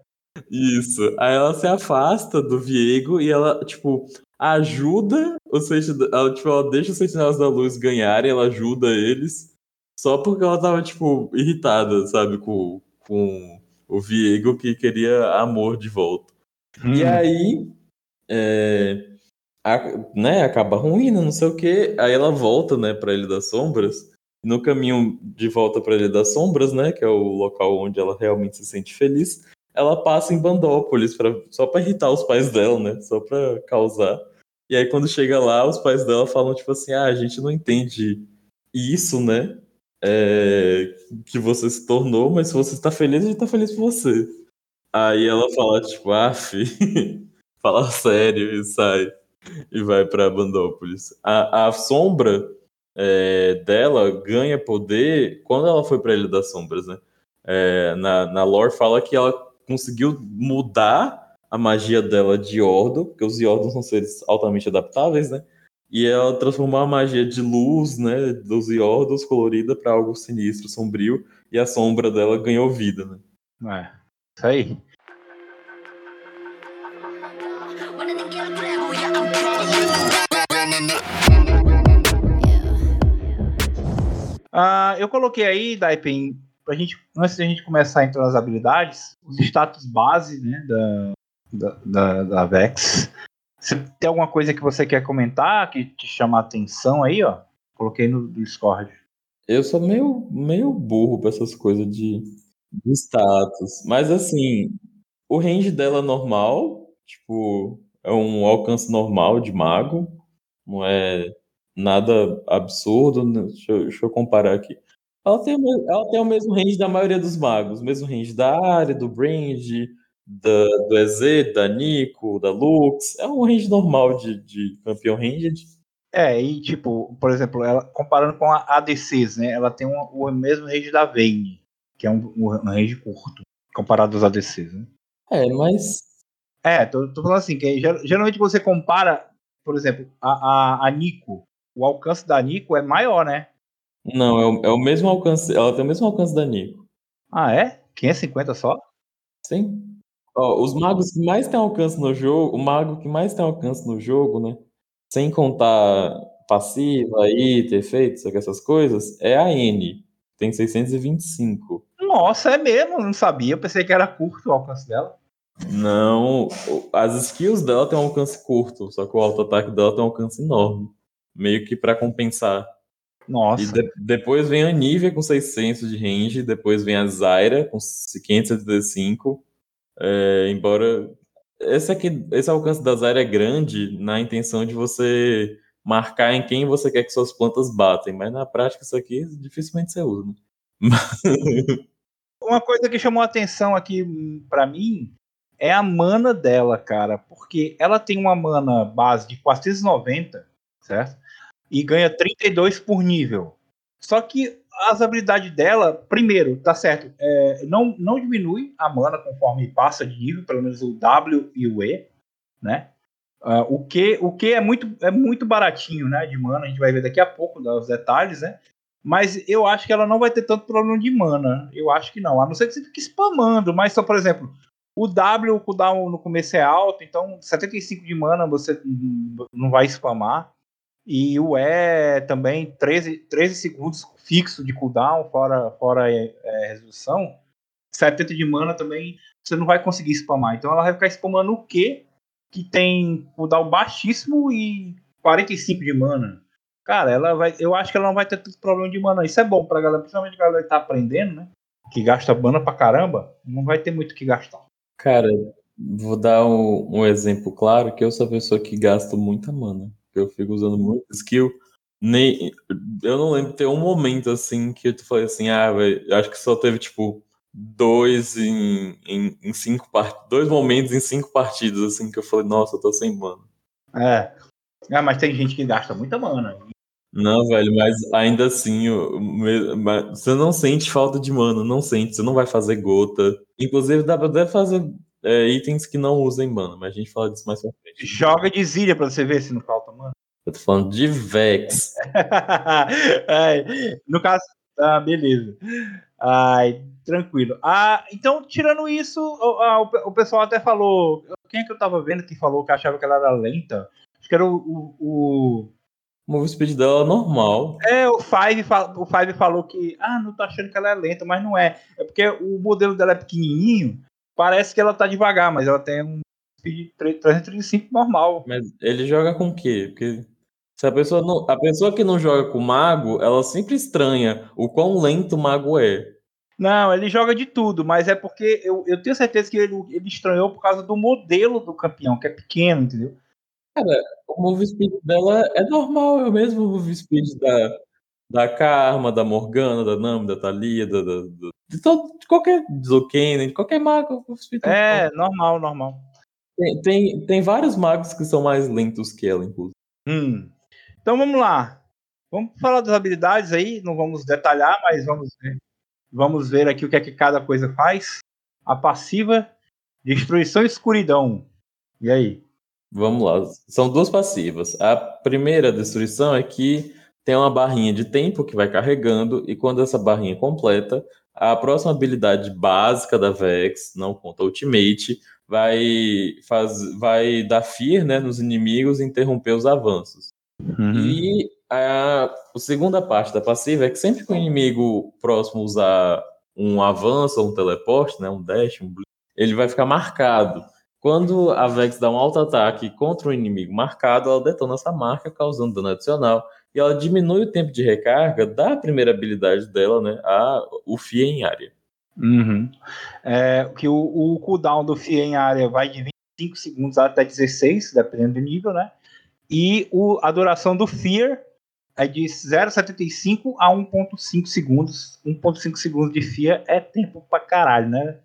Isso. Aí ela se afasta do Viego e ela, tipo, ajuda o sentinela, ela, tipo, ela deixa os sentinelas da luz ganharem, ela ajuda eles, só porque ela tava, tipo, irritada, sabe, com, com o Viego que queria amor de volta. Hum. E aí, é, a, né, acaba ruim, não sei o que, aí ela volta, né, pra Ilha das Sombras, no caminho de volta para Ilha das Sombras, né, que é o local onde ela realmente se sente feliz, ela passa em Bandópolis pra, só para irritar os pais dela, né, só para causar. E aí quando chega lá, os pais dela falam tipo assim, ah, a gente não entende isso, né, é, que você se tornou, mas se você está feliz, a gente está feliz por você. Aí ela fala tipo, ah, fi, fala sério e sai e vai para Bandópolis. A, a sombra é, dela ganha poder quando ela foi para Ilha das Sombras, né? É, na, na lore fala que ela conseguiu mudar a magia dela de Ordo, porque os Yordons são seres altamente adaptáveis, né? E ela transformou a magia de luz, né, dos Yordos colorida para algo sinistro, sombrio, e a sombra dela ganhou vida, né? É, isso aí. Uh, eu coloquei aí, Daipen, pra gente, antes da gente começar a entrar nas habilidades, os status base né, da, da, da, da Vex. Se tem alguma coisa que você quer comentar, que te chama a atenção aí, ó, coloquei no Discord. Eu sou meio, meio burro pra essas coisas de, de status. Mas assim, o range dela é normal, tipo, é um alcance normal de mago. Não é nada absurdo. Né? Deixa eu, deixa eu comparar aqui. Ela tem, ela tem o mesmo range da maioria dos magos, o mesmo range da área, do Brand, da, do EZ, da Nico, da Lux. É um range normal de, de campeão ranged. É, e tipo, por exemplo, ela, comparando com a ADCs, né? Ela tem um, o mesmo range da Vayne, que é um, um range curto, comparado aos ADCs, né? É, mas. É, tô, tô falando assim, que geralmente você compara, por exemplo, a, a, a Nico o alcance da Nico é maior, né? Não, é o, é o mesmo alcance. Ela tem o mesmo alcance da Nico. Ah, é? 550 só? Sim. Ó, os magos que mais têm alcance no jogo, o mago que mais tem alcance no jogo, né? Sem contar passiva, item, efeitos, essas coisas, é a N. Tem 625. Nossa, é mesmo? Não sabia. Eu pensei que era curto o alcance dela. Não, as skills dela tem um alcance curto, só que o auto-ataque dela tem um alcance enorme meio que para compensar. Nossa. E de, depois vem a Nivea com 600 de range, depois vem a Zyra com 575. É, embora esse, aqui, esse alcance da Zyra é grande na intenção de você marcar em quem você quer que suas plantas batem, mas na prática isso aqui dificilmente você usa. Né? Uma coisa que chamou a atenção aqui para mim é a mana dela, cara, porque ela tem uma mana base de 490, certo? e ganha 32 por nível. Só que as habilidades dela, primeiro, tá certo, é, não, não diminui a mana conforme passa de nível, pelo menos o W e o E, né? Uh, o que o que é muito é muito baratinho, né, de mana, a gente vai ver daqui a pouco os detalhes, né? Mas eu acho que ela não vai ter tanto problema de mana. Eu acho que não, a não ser que você fique spamando, mas só, por exemplo, o W, o cooldown no começo é alto, então 75 de mana você não vai spamar. E o E também 13, 13 segundos fixo de cooldown, fora, fora é, é, resolução. 70 de mana também você não vai conseguir spamar. Então ela vai ficar spamando o Q, que tem cooldown baixíssimo e 45 de mana. Cara, ela vai, eu acho que ela não vai ter tanto problema de mana. Isso é bom pra galera, principalmente a galera que tá aprendendo, né? Que gasta mana pra caramba, não vai ter muito o que gastar. Cara, vou dar um, um exemplo claro que eu sou a pessoa que gasta muita mana eu fico usando muito skill. Nem, eu não lembro de ter um momento assim que tu falei assim, ah, velho, acho que só teve tipo dois em, em, em cinco part... dois momentos em cinco partidas assim que eu falei, nossa, eu tô sem mana. É. Ah, mas tem gente que gasta muita mana. Não, velho, mas ainda assim, você não sente falta de mana, não sente, você não vai fazer gota. Inclusive, dá pra até fazer é, itens que não usem mana, mas a gente fala disso mais pra frente. Joga de Zilha pra você ver se não falta mana. Eu tô falando de Vex. No caso, ah, beleza. Ai, tranquilo. Ah, então, tirando isso, o, o, o, pessoal até falou. Quem é que eu tava vendo que falou que achava que ela era lenta? Acho que era o. o, o... O move speed dela é normal. É, o Five, o Five falou que. Ah, não tô achando que ela é lenta, mas não é. É porque o modelo dela é pequenininho, parece que ela tá devagar, mas ela tem um speed 335 normal. Mas ele joga com o quê? Porque se a pessoa não, a pessoa que não joga com mago, ela sempre estranha o quão lento o mago é. Não, ele joga de tudo, mas é porque eu, eu tenho certeza que ele, ele estranhou por causa do modelo do campeão, que é pequeno, entendeu? Cara, o move speed dela é normal, é o mesmo move speed da, da Karma, da Morgana, da Nami, da Thalia, da, da, da, de, todo, de qualquer Zokane, de qualquer mago. É, normal, normal. Tem, tem, tem vários magos que são mais lentos que ela, inclusive. Hum. Então vamos lá. Vamos falar das habilidades aí, não vamos detalhar, mas vamos ver. Vamos ver aqui o que é que cada coisa faz. A passiva, destruição e escuridão. E aí? Vamos lá. São duas passivas. A primeira destruição é que tem uma barrinha de tempo que vai carregando, e quando essa barrinha completa, a próxima habilidade básica da Vex, não conta Ultimate, vai, faz, vai dar fear né, nos inimigos e interromper os avanços. Uhum. E a, a segunda parte da passiva é que sempre que o inimigo próximo usar um avanço ou um teleporte, né, um dash, um ele vai ficar marcado. Quando a Vex dá um auto-ataque contra um inimigo marcado, ela detona essa marca, causando dano adicional. E ela diminui o tempo de recarga da primeira habilidade dela, né? A, o FIA em área. Uhum. É, que o, o cooldown do FIA em área vai de 25 segundos até 16, dependendo do nível, né? E o, a duração do Fear é de 0,75 a 1,5 segundos. 1,5 segundos de FIA é tempo pra caralho, né?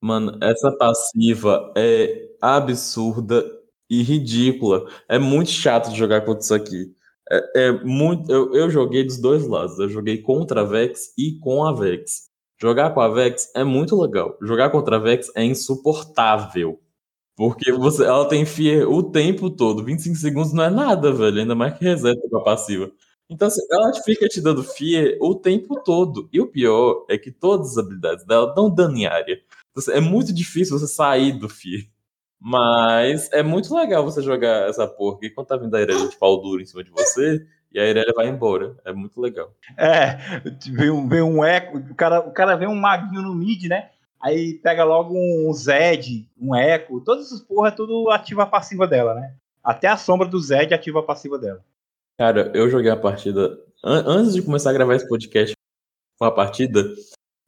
Mano, essa passiva é absurda e ridícula. É muito chato de jogar contra isso aqui. É, é muito. Eu, eu, joguei dos dois lados. Eu joguei contra a Vex e com a Vex. Jogar com a Vex é muito legal. Jogar contra a Vex é insuportável. Porque você, ela tem fear o tempo todo. 25 segundos não é nada, velho. Ainda mais que reseta com a passiva. Então, assim, ela fica te dando fear o tempo todo. E o pior é que todas as habilidades dela dão dano em área. Então, é muito difícil você sair do fear. Mas é muito legal você jogar essa porra. E quando tá vindo a Irelia de pau duro em cima de você, e a Irelia vai embora. É muito legal. É, vem um, vem um eco. O cara, o cara vê um maguinho no mid, né? Aí pega logo um Zed, um Echo, todas essas porra é tudo ativa a passiva dela, né? Até a sombra do Zed ativa a passiva dela. Cara, eu joguei a partida an antes de começar a gravar esse podcast, uma partida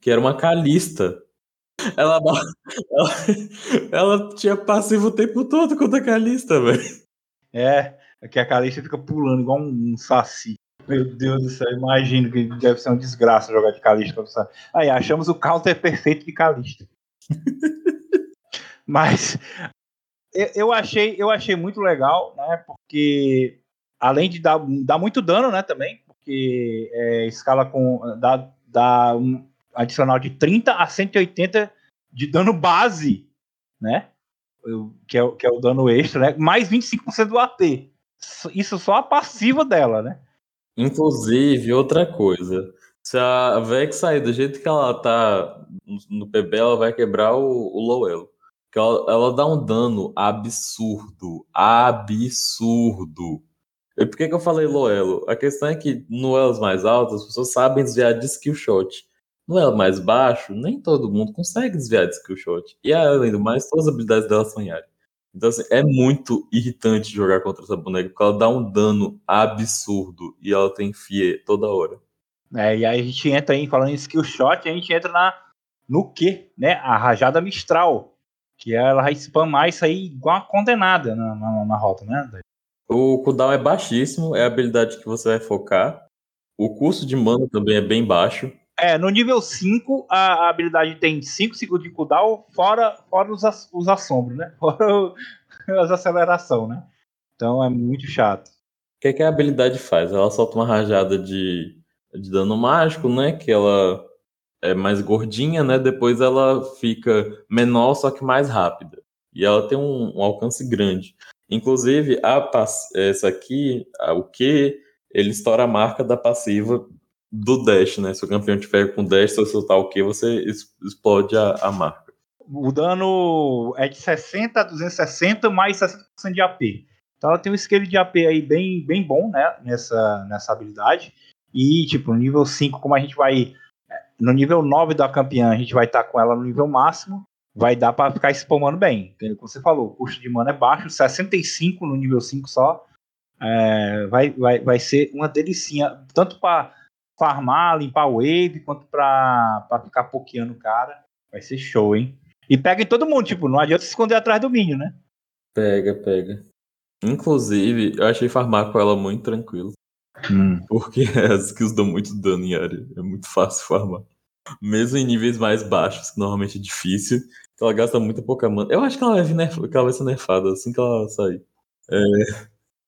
que era uma Calista. Ela, ela, ela tinha passivo o tempo todo contra a Calista, velho. É, é que a Calista fica pulando igual um, um saci. Meu Deus do céu, imagino que deve ser uma desgraça jogar de Calista. Aí, achamos o counter perfeito de Calista. Mas eu achei, eu achei muito legal, né? Porque além de dar, dar muito dano, né? Também, porque é, escala com. dá, dá um adicional de 30 a 180 de dano base, né? Que é, que é o dano extra, né? Mais 25% do AP. Isso só a passiva dela, né? Inclusive, outra coisa. Se a Vex sair do jeito que ela tá no PB, ela vai quebrar o, o. Que ela, ela, dá um dano absurdo. Absurdo. E por que, que eu falei low elo? A questão é que no elos mais altos, as pessoas sabem desviar de skill shot. No elo mais baixo, nem todo mundo consegue desviar de skill shot. E além do mais, todas as habilidades dela são em área. Então, assim, é muito irritante jogar contra essa boneca, porque ela dá um dano absurdo e ela tem FIE toda hora. É, e aí a gente entra aí, falando em skill shot, a gente entra na, no que, né? A rajada Mistral, que ela vai spamar isso aí igual uma condenada na, na, na rota, né? O cooldown é baixíssimo, é a habilidade que você vai focar. O custo de mana também é bem baixo. É, no nível 5, a, a habilidade tem 5 segundos de cooldown, fora, fora os, os assombros, né? Fora as aceleração, né? Então é muito chato. O que, é que a habilidade faz? Ela solta uma rajada de, de dano mágico, né? Que ela é mais gordinha, né? Depois ela fica menor, só que mais rápida. E ela tem um, um alcance grande. Inclusive, a, essa aqui, a, o que ele estoura a marca da passiva do dash, né? Se o campeão tiver com dash, se você soltar o que, você explode a, a, marca. O dano é de 60 a 260 mais 60% de AP. Então ela tem um scale de AP aí bem, bem bom, né? Nessa, nessa habilidade. E, tipo, no nível 5, como a gente vai. No nível 9 da campeã, a gente vai estar tá com ela no nível máximo. Vai dar para ficar spamando bem. Entendeu? Como você falou, o custo de mana é baixo, 65 no nível 5 só. É, vai, vai, vai ser uma delicinha, tanto para farmar, limpar o wave, quanto para ficar pokeando o cara. Vai ser show, hein? E pega em todo mundo, tipo, não adianta se esconder atrás do Minion, né? Pega, pega. Inclusive, eu achei farmar com ela muito tranquilo. Hum. Porque as skills dão muito dano em área. É muito fácil farmar. Mesmo em níveis mais baixos, que normalmente é difícil. Ela gasta muito pouca mana. Eu acho que ela vai, nerf... que ela vai ser nerfada assim que ela sair. É...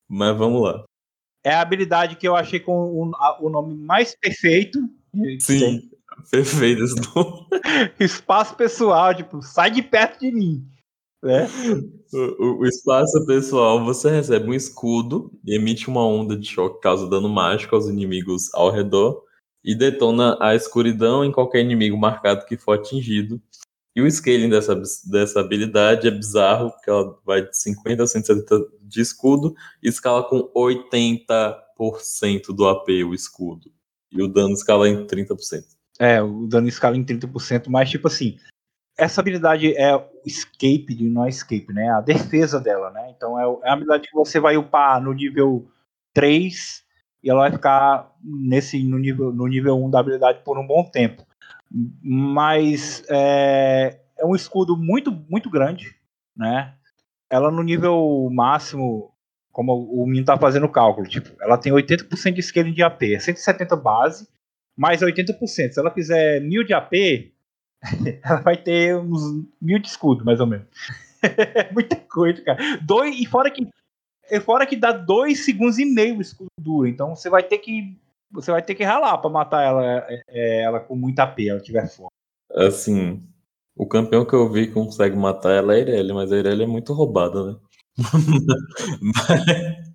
Mas vamos lá. É a habilidade que eu achei com o, o nome mais perfeito. Sim, perfeito esse nome. Espaço pessoal, tipo, sai de perto de mim. Né? O, o, espaço pessoal, você recebe um escudo e emite uma onda de choque causa dano mágico aos inimigos ao redor e detona a escuridão em qualquer inimigo marcado que for atingido. E o scaling dessa, dessa habilidade é bizarro, que ela vai de 50 a 170 de escudo e escala com 80% do AP o escudo. E o dano escala em 30%. É, o dano escala em 30%, mas tipo assim, essa habilidade é o escape, de não é escape, né? A defesa dela, né? Então é, é a habilidade que você vai upar no nível 3 e ela vai ficar nesse no nível, no nível 1 da habilidade por um bom tempo mas é, é um escudo muito, muito grande, né? Ela no nível máximo, como o Minho tá fazendo o cálculo, tipo, ela tem 80% de scaling de AP, é 170 base, mais 80%. Se ela fizer 1000 de AP, ela vai ter uns mil de escudo, mais ou menos. Muita coisa, cara. Dois, e fora que, fora que dá 2 segundos e meio o escudo duro. Então você vai ter que você vai ter que ralar para matar ela, é, é, ela com muita AP, ela tiver fome. Assim, o campeão que eu vi que consegue matar ela é a Irelia, mas a Irelia é muito roubada, né?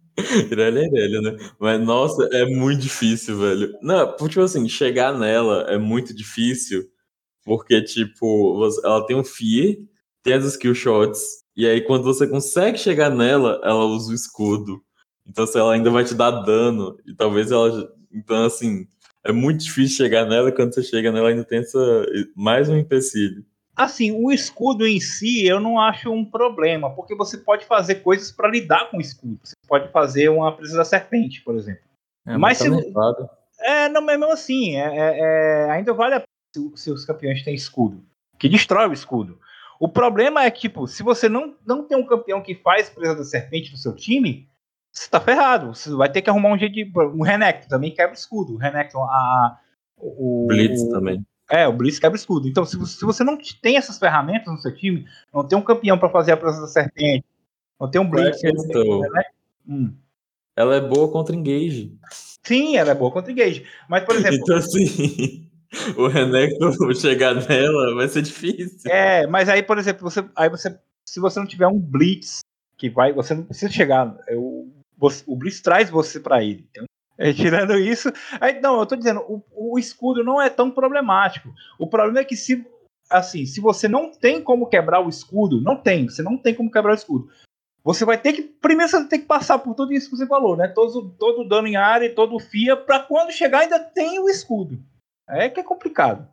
Irelia é Irelia, né? Mas, nossa, é muito difícil, velho. Não, tipo assim, chegar nela é muito difícil, porque, tipo, ela tem um Fear, tem as skill shots, e aí quando você consegue chegar nela, ela usa o escudo. Então, se ela ainda vai te dar dano, e talvez ela então, assim, é muito difícil chegar nela. E quando você chega nela, ainda tem essa, mais um empecilho. Assim, o escudo em si eu não acho um problema, porque você pode fazer coisas para lidar com o escudo. Você pode fazer uma presa da serpente, por exemplo. É, mas, se... é, não, mesmo assim, é, é, é, ainda vale a se, se os campeões têm escudo, que destrói o escudo. O problema é que, tipo, se você não, não tem um campeão que faz presa da serpente no seu time, você tá ferrado. Você vai ter que arrumar um jeito de. O Renekton também quebra escudo. O Renekton, a. O, Blitz também. É, o Blitz quebra escudo. Então, se você, se você não tem essas ferramentas no seu time, não tem um campeão para fazer a presença da serpente, não tem um Blitz. É tem, né? hum. Ela é boa contra engage. Sim, ela é boa contra engage. Mas, por exemplo. então, assim. O Renekton chegar nela vai ser difícil. É, mas aí, por exemplo, você, aí você, se você não tiver um Blitz que vai, você não precisa chegar. Eu, você, o Blitz traz você para ele. Então, é, tirando isso. Aí, não, eu tô dizendo, o, o, escudo não é tão problemático. O problema é que se. Assim, se você não tem como quebrar o escudo, não tem, você não tem como quebrar o escudo. Você vai ter que. Primeiro você ter que passar por tudo isso que você falou, né? Todo, todo dano em área e todo FIA, para quando chegar ainda tem o escudo. É que é complicado.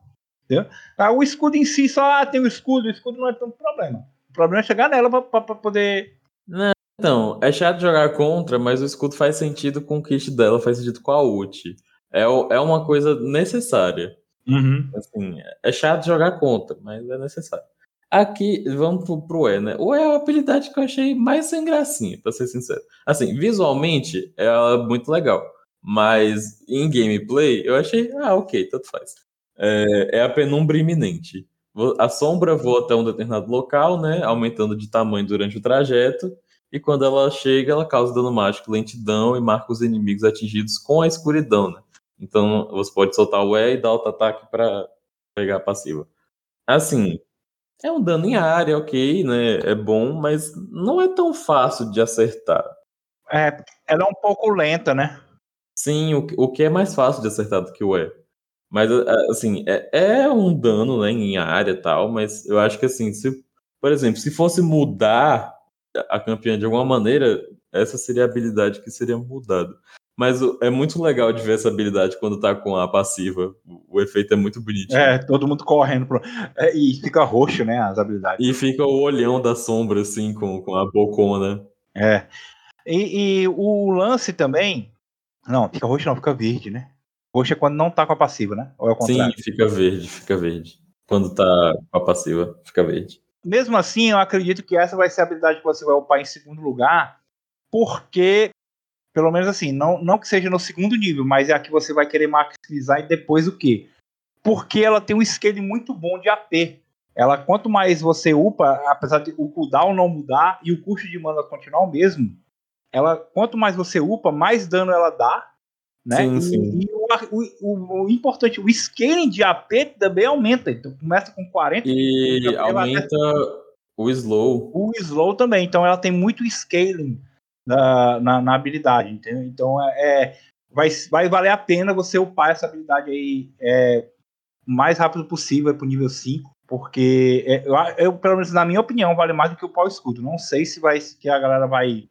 Ah, o escudo em si, só ah, tem o escudo, o escudo não é tanto problema. O problema é chegar nela para poder não, então, é chato jogar contra, mas o escudo faz sentido com o kit dela, faz sentido com a ult. É, é uma coisa necessária. Uhum. Assim, é chato jogar contra, mas é necessário. Aqui, vamos pro, pro E, né? O E é a habilidade que eu achei mais sem gracinha, pra ser sincero. Assim, visualmente, ela é muito legal. Mas em gameplay, eu achei, ah, ok, tanto faz. É, é a penumbra iminente. A sombra voa até um determinado local, né? Aumentando de tamanho durante o trajeto. E quando ela chega, ela causa dano mágico, lentidão e marca os inimigos atingidos com a escuridão, né? Então você pode soltar o E e dar auto-ataque para pegar a passiva. Assim, é um dano em área, ok, né? É bom, mas não é tão fácil de acertar. É, ela é um pouco lenta, né? Sim, o, o que é mais fácil de acertar do que o E. Mas, assim, é, é um dano, né, em área e tal, mas eu acho que, assim, se, por exemplo, se fosse mudar a campeã de alguma maneira, essa seria a habilidade que seria mudada. Mas é muito legal de ver essa habilidade quando tá com a passiva. O efeito é muito bonito. É, todo mundo correndo. Pro... É, e fica roxo, né? As habilidades. E fica o olhão da sombra, assim, com, com a bocona. É. E, e, o lance também. Não, fica roxo, não, fica verde, né? Roxo é quando não tá com a passiva, né? Ou é o contrário? Sim, fica verde, fica verde. Quando tá com a passiva, fica verde. Mesmo assim, eu acredito que essa vai ser a habilidade que você vai upar em segundo lugar, porque pelo menos assim, não, não que seja no segundo nível, mas é a que você vai querer maximizar e depois o quê? Porque ela tem um scale muito bom de AP. Ela, quanto mais você upa, apesar de o cooldown não mudar e o custo de mana continuar o mesmo, ela, quanto mais você upa, mais dano ela dá, né? Sim, e, sim. e o, o, o, importante, o scaling de AP também aumenta. Então começa com 40 e aumenta o slow. O slow também. Então ela tem muito scaling na, na, na habilidade, entendeu? Então é, é, vai, vai valer a pena você upar essa habilidade aí é, o mais rápido possível para o nível 5, porque é, eu, eu, pelo menos na minha opinião, vale mais do que o pau escudo. Não sei se vai que a galera vai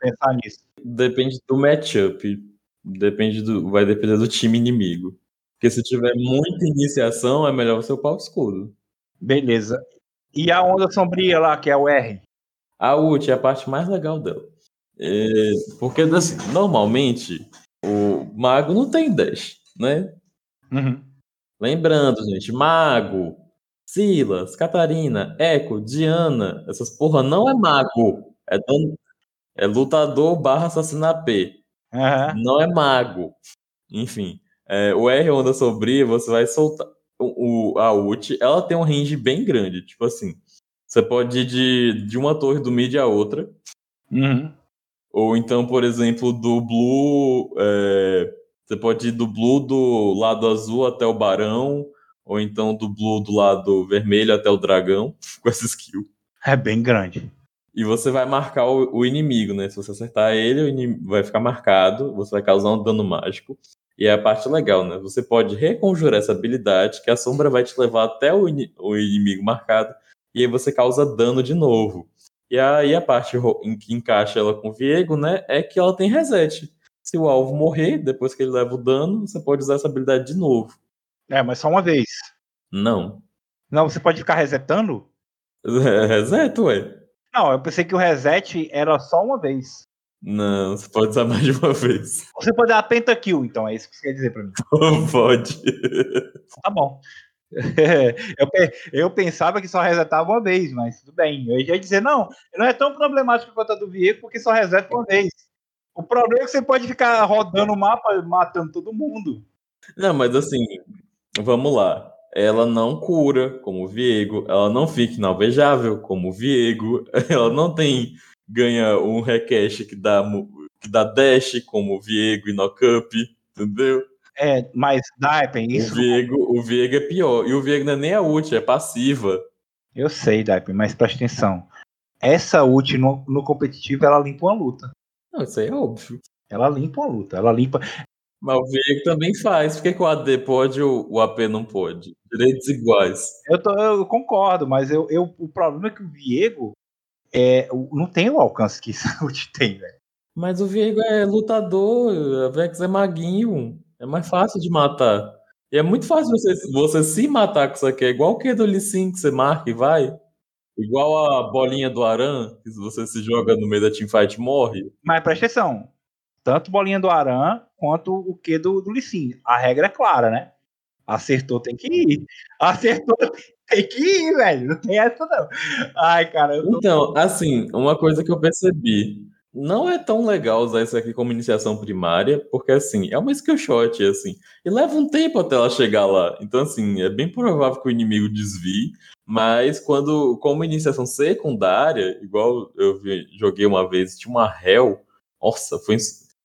pensar nisso. Depende do matchup. Depende do. Vai depender do time inimigo. Porque se tiver muita iniciação, é melhor você upar o escudo. Beleza. E a onda sombria lá, que é o R? A ult é a parte mais legal dela. É, porque, assim, normalmente, o mago não tem dash, né? Uhum. Lembrando, gente, mago, Silas, Catarina, Echo, Diana, essas porra não é mago. É, é lutador barra assassina P. Uhum. Não é mago. Enfim, é, o R onda sobria, você vai soltar. O, o, a ult, ela tem um range bem grande. Tipo assim, você pode ir de, de uma torre do mid a outra. Uhum. Ou então, por exemplo, do Blue. É, você pode ir do Blue do lado azul até o Barão. Ou então do Blue do lado vermelho até o Dragão. Com essa skill. É bem grande. E você vai marcar o, o inimigo, né? Se você acertar ele, o inimigo vai ficar marcado. Você vai causar um dano mágico. E é a parte legal, né? Você pode reconjurar essa habilidade, que a sombra vai te levar até o, in o inimigo marcado. E aí você causa dano de novo. E aí a parte em que encaixa ela com o Viego, né, é que ela tem reset. Se o alvo morrer, depois que ele leva o dano, você pode usar essa habilidade de novo. É, mas só uma vez. Não. Não, você pode ficar resetando? É, reset, ué. Não, eu pensei que o reset era só uma vez. Não, você pode usar mais de uma vez. Você pode dar pentakill, então, é isso que você quer dizer pra mim. pode. Tá bom. eu, eu pensava que só resetava uma vez, mas tudo bem. Eu ia dizer, não, não é tão problemático quanto a do Viego, porque só reseta uma vez. O problema é que você pode ficar rodando o mapa matando todo mundo. Não, mas assim, vamos lá. Ela não cura, como o Viego, ela não fica inalvejável, como o Viego, ela não tem ganha um recache que dá, que dá dash, como o Viego e no Cup, entendeu? É, mas Daipen, isso. O Viego, o Viego é pior. E o Viego não é nem a ult, é passiva. Eu sei, Daipen, mas presta atenção. Essa ult no, no competitivo, ela limpa uma luta. Não, isso aí é óbvio. Ela limpa uma luta, ela limpa. Mas o Viego também faz. Por que, que o AD pode e o AP não pode? Direitos iguais. Eu, tô, eu concordo, mas eu, eu, o problema é que o Viego é, não tem o alcance que ult tem, velho. Mas o Viego é lutador, a Vex é maguinho. É mais fácil de matar. E é muito fácil você, você se matar com isso aqui. É igual o que do Lee Sin que você marca e vai. Igual a bolinha do Aran, que você se joga no meio da teamfight morre. Mas presta atenção. Tanto bolinha do Aran quanto o que do, do Lee Sin. A regra é clara, né? Acertou, tem que ir. Acertou, tem que ir, velho. Não tem essa, não. Ai, cara. Tô... Então, assim, uma coisa que eu percebi não é tão legal usar isso aqui como iniciação primária, porque assim, é uma skill shot, assim, e leva um tempo até ela chegar lá. Então, assim, é bem provável que o inimigo desvie, mas quando, como iniciação secundária, igual eu vi, joguei uma vez, tinha uma Hell, nossa, foi.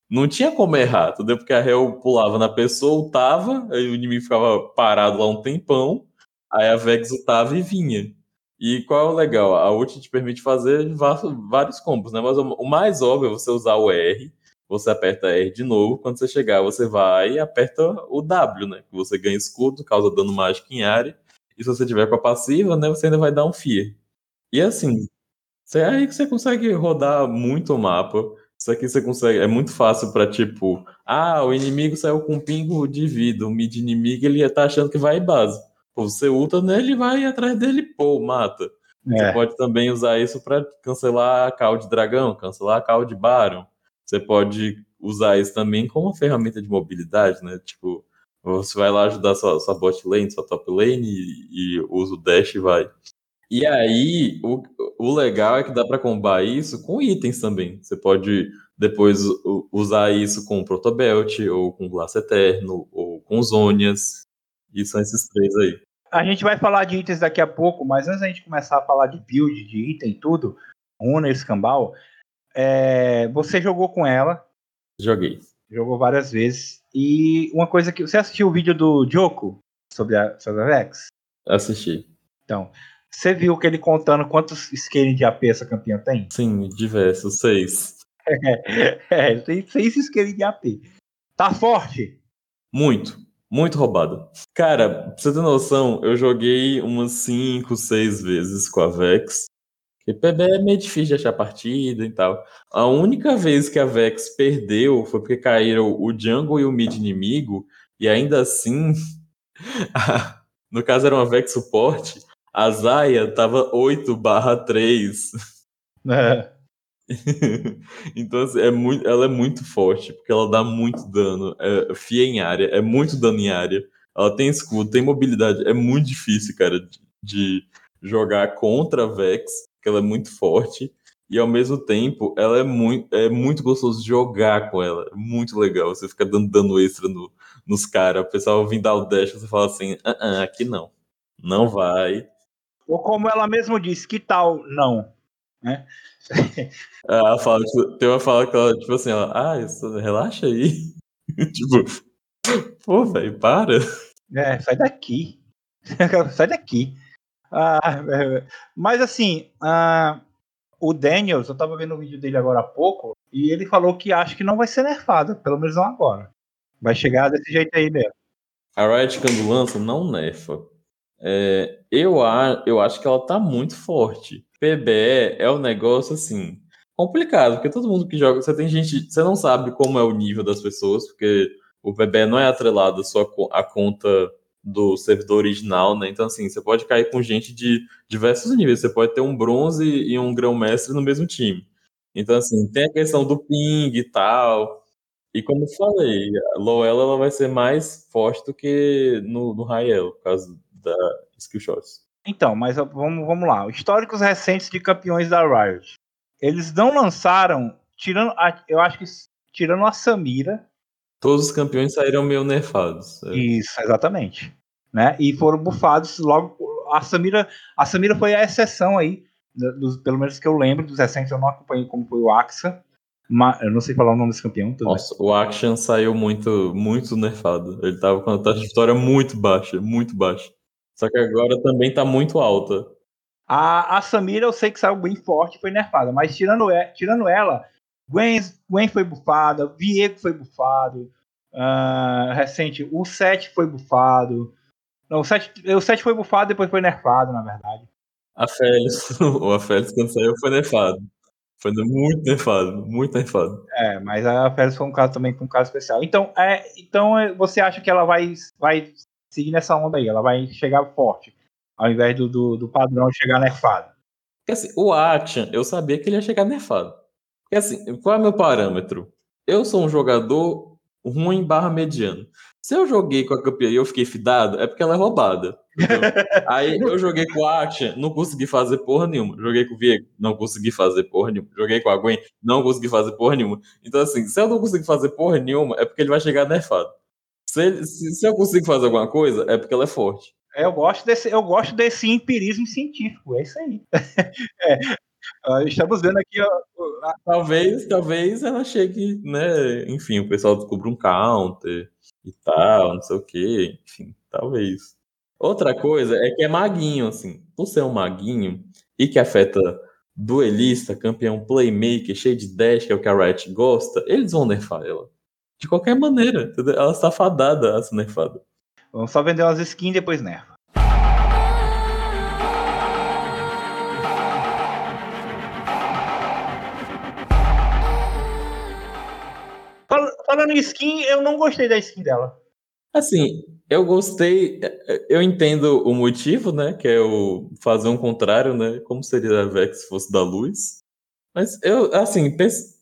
Não tinha como errar, entendeu? Porque a Hell pulava na pessoa, ultava, aí o inimigo ficava parado lá um tempão, aí a Vex ultava e vinha. E qual é o legal? A ult te permite fazer vários combos, né? Mas o mais óbvio é você usar o R, você aperta R de novo, quando você chegar, você vai e aperta o W, né? Que você ganha escudo, causa dano mágico em área. E se você tiver com a passiva, né, você ainda vai dar um Fear. E assim, Você, aí que você consegue rodar muito o mapa. Isso aqui você consegue. É muito fácil pra, tipo, ah, o inimigo saiu com um pingo de vida. O mid inimigo ele tá achando que vai em base. Pô, você ulta nele e vai atrás dele, pô, mata. É. Você pode também usar isso pra cancelar a call de dragão, cancelar a call de Baron. Você pode usar isso também como uma ferramenta de mobilidade, né? Tipo, você vai lá ajudar sua, sua bot lane, sua top lane e, e usa o dash e vai. E aí, o, o legal é que dá para combar isso com itens também. Você pode depois usar isso com Protobelt, ou com Glass Eterno, ou com Zônias. E são esses três aí. A gente vai falar de itens daqui a pouco, mas antes da gente começar a falar de build, de item e tudo, Runa e Escambau, é, você jogou com ela, Joguei. jogou várias vezes, e uma coisa que. Você assistiu o vídeo do Joko sobre a, sobre a Vex? Assisti. Então, você viu que ele contando quantos scaling de AP essa campeã tem? Sim, diversos, seis. É, ele tem seis scaling de AP. Tá forte? Muito, muito roubado. Cara, pra você ter noção, eu joguei umas 5, 6 vezes com a Vex. Porque PB é meio difícil de achar partida e tal. A única vez que a Vex perdeu foi porque caíram o jungle e o mid inimigo, e ainda assim, no caso era uma Vex suporte, a Zaya tava 8 barra 3. É. então, assim, é muito, ela é muito forte, porque ela dá muito dano. É, fia em área, é muito dano em área. Ela tem escudo, tem mobilidade. É muito difícil, cara, de, de jogar contra a Vex, porque ela é muito forte. E ao mesmo tempo, ela é muito, é muito gostoso de jogar com ela. É muito legal. Você fica dando dano extra no, nos caras. O pessoal vem dar o dash, você fala assim: ah, ah, aqui não. Não vai. Ou como ela mesma disse, que tal não? Né? Ela fala, tipo, tem uma fala que ela, tipo assim, ela, ah, isso, relaxa aí. tipo, pô, velho, para. É, sai daqui. sai daqui. Ah, é, mas assim, ah, o Daniels, eu tava vendo o vídeo dele agora há pouco, e ele falou que acha que não vai ser nerfado, pelo menos não agora. Vai chegar desse jeito aí mesmo. A Riot, quando lança, não nerfa. É, eu, a, eu acho que ela tá muito forte. PBE é um negócio, assim, complicado, porque todo mundo que joga, você tem gente, você não sabe como é o nível das pessoas, porque o PBE não é atrelado só à conta do servidor original, né? Então, assim, você pode cair com gente de diversos níveis. Você pode ter um bronze e um grão-mestre no mesmo time. Então, assim, tem a questão do ping e tal. E como eu falei, a low elo ela vai ser mais forte do que no, no elo, por causa da skill shots. Então, mas vamos, vamos lá. Históricos recentes de campeões da Riot. Eles não lançaram, tirando, a, eu acho que tirando a Samira. Todos os campeões saíram meio nerfados. É. Isso, exatamente. Né? E foram bufados logo. A Samira, a Samira foi a exceção aí, dos, pelo menos que eu lembro, dos recentes eu não acompanhei como foi o Axa. Mas, eu não sei falar o nome desse campeão. Nossa, bem. o Action saiu muito, muito nerfado. Ele tava com a taxa de vitória muito baixa, muito baixa. Só que agora também tá muito alta. A, a Samira eu sei que saiu bem forte foi nerfada, mas tirando, tirando ela, Gwen, Gwen foi bufada, Viego foi bufado, uh, recente, o 7 foi bufado. Não, o 7, o 7 foi bufado depois foi nerfado, na verdade. A Félix, a Félix quando saiu foi nerfado. Foi muito nerfado, muito nerfado. É, mas a Félix foi um caso também com um caso especial. Então, é, então você acha que ela vai, vai seguir nessa onda aí, ela vai chegar forte, ao invés do, do, do padrão chegar nerfado. Porque assim, o Action, eu sabia que ele ia chegar nerfado. Porque assim, qual é o meu parâmetro? Eu sou um jogador ruim barra mediano. Se eu joguei com a campeã e eu fiquei fidado, é porque ela é roubada. Aí eu joguei com a Action, não consegui fazer porra nenhuma. Joguei com o Viego, não consegui fazer porra nenhuma. Joguei com a Gwen, não consegui fazer porra nenhuma. Então, assim, se eu não conseguir fazer porra nenhuma, é porque ele vai chegar nerfado. Se, ele, se, se, eu consigo fazer alguma coisa, é porque ela é forte. Eu gosto desse, eu gosto desse empirismo científico, é isso aí. é, estamos vendo aqui. Ó, a... Talvez, talvez ela chegue, né? Enfim, o pessoal descubra um counter e tal, não sei o que, enfim, talvez. Outra coisa é que é maguinho, assim. Por ser um maguinho e que afeta duelista, campeão playmaker, cheio de dash, que é o que a Riot gosta, eles vão nerfar ela. De qualquer maneira, entendeu? Ela está fadada a ser nerfada. Vamos só vender umas skins e depois nerfa. Falando em skin, eu não gostei da skin dela. Assim, eu gostei, eu entendo o motivo, né? Que é o fazer um contrário, né? Como seria a Vex se fosse da luz. Mas eu, assim,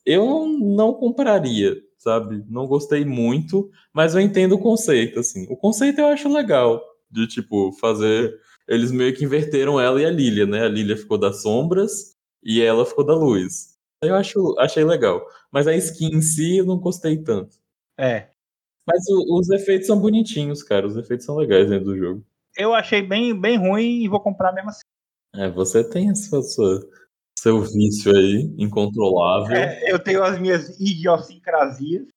eu não compraria sabe? Não gostei muito, mas eu entendo o conceito, assim. O conceito eu acho legal, de tipo, fazer. Eles meio que inverteram ela e a Lilia, né? A Lilia ficou das sombras e ela ficou da luz. Eu acho, achei legal. Mas a skin em si eu não gostei tanto. É. Mas o, os efeitos são bonitinhos, cara. Os efeitos são legais dentro do jogo. Eu achei bem, bem ruim e vou comprar mesmo assim. É, você tem a sua, sua seu vício aí, incontrolável. É, eu tenho as minhas idiosincrasias.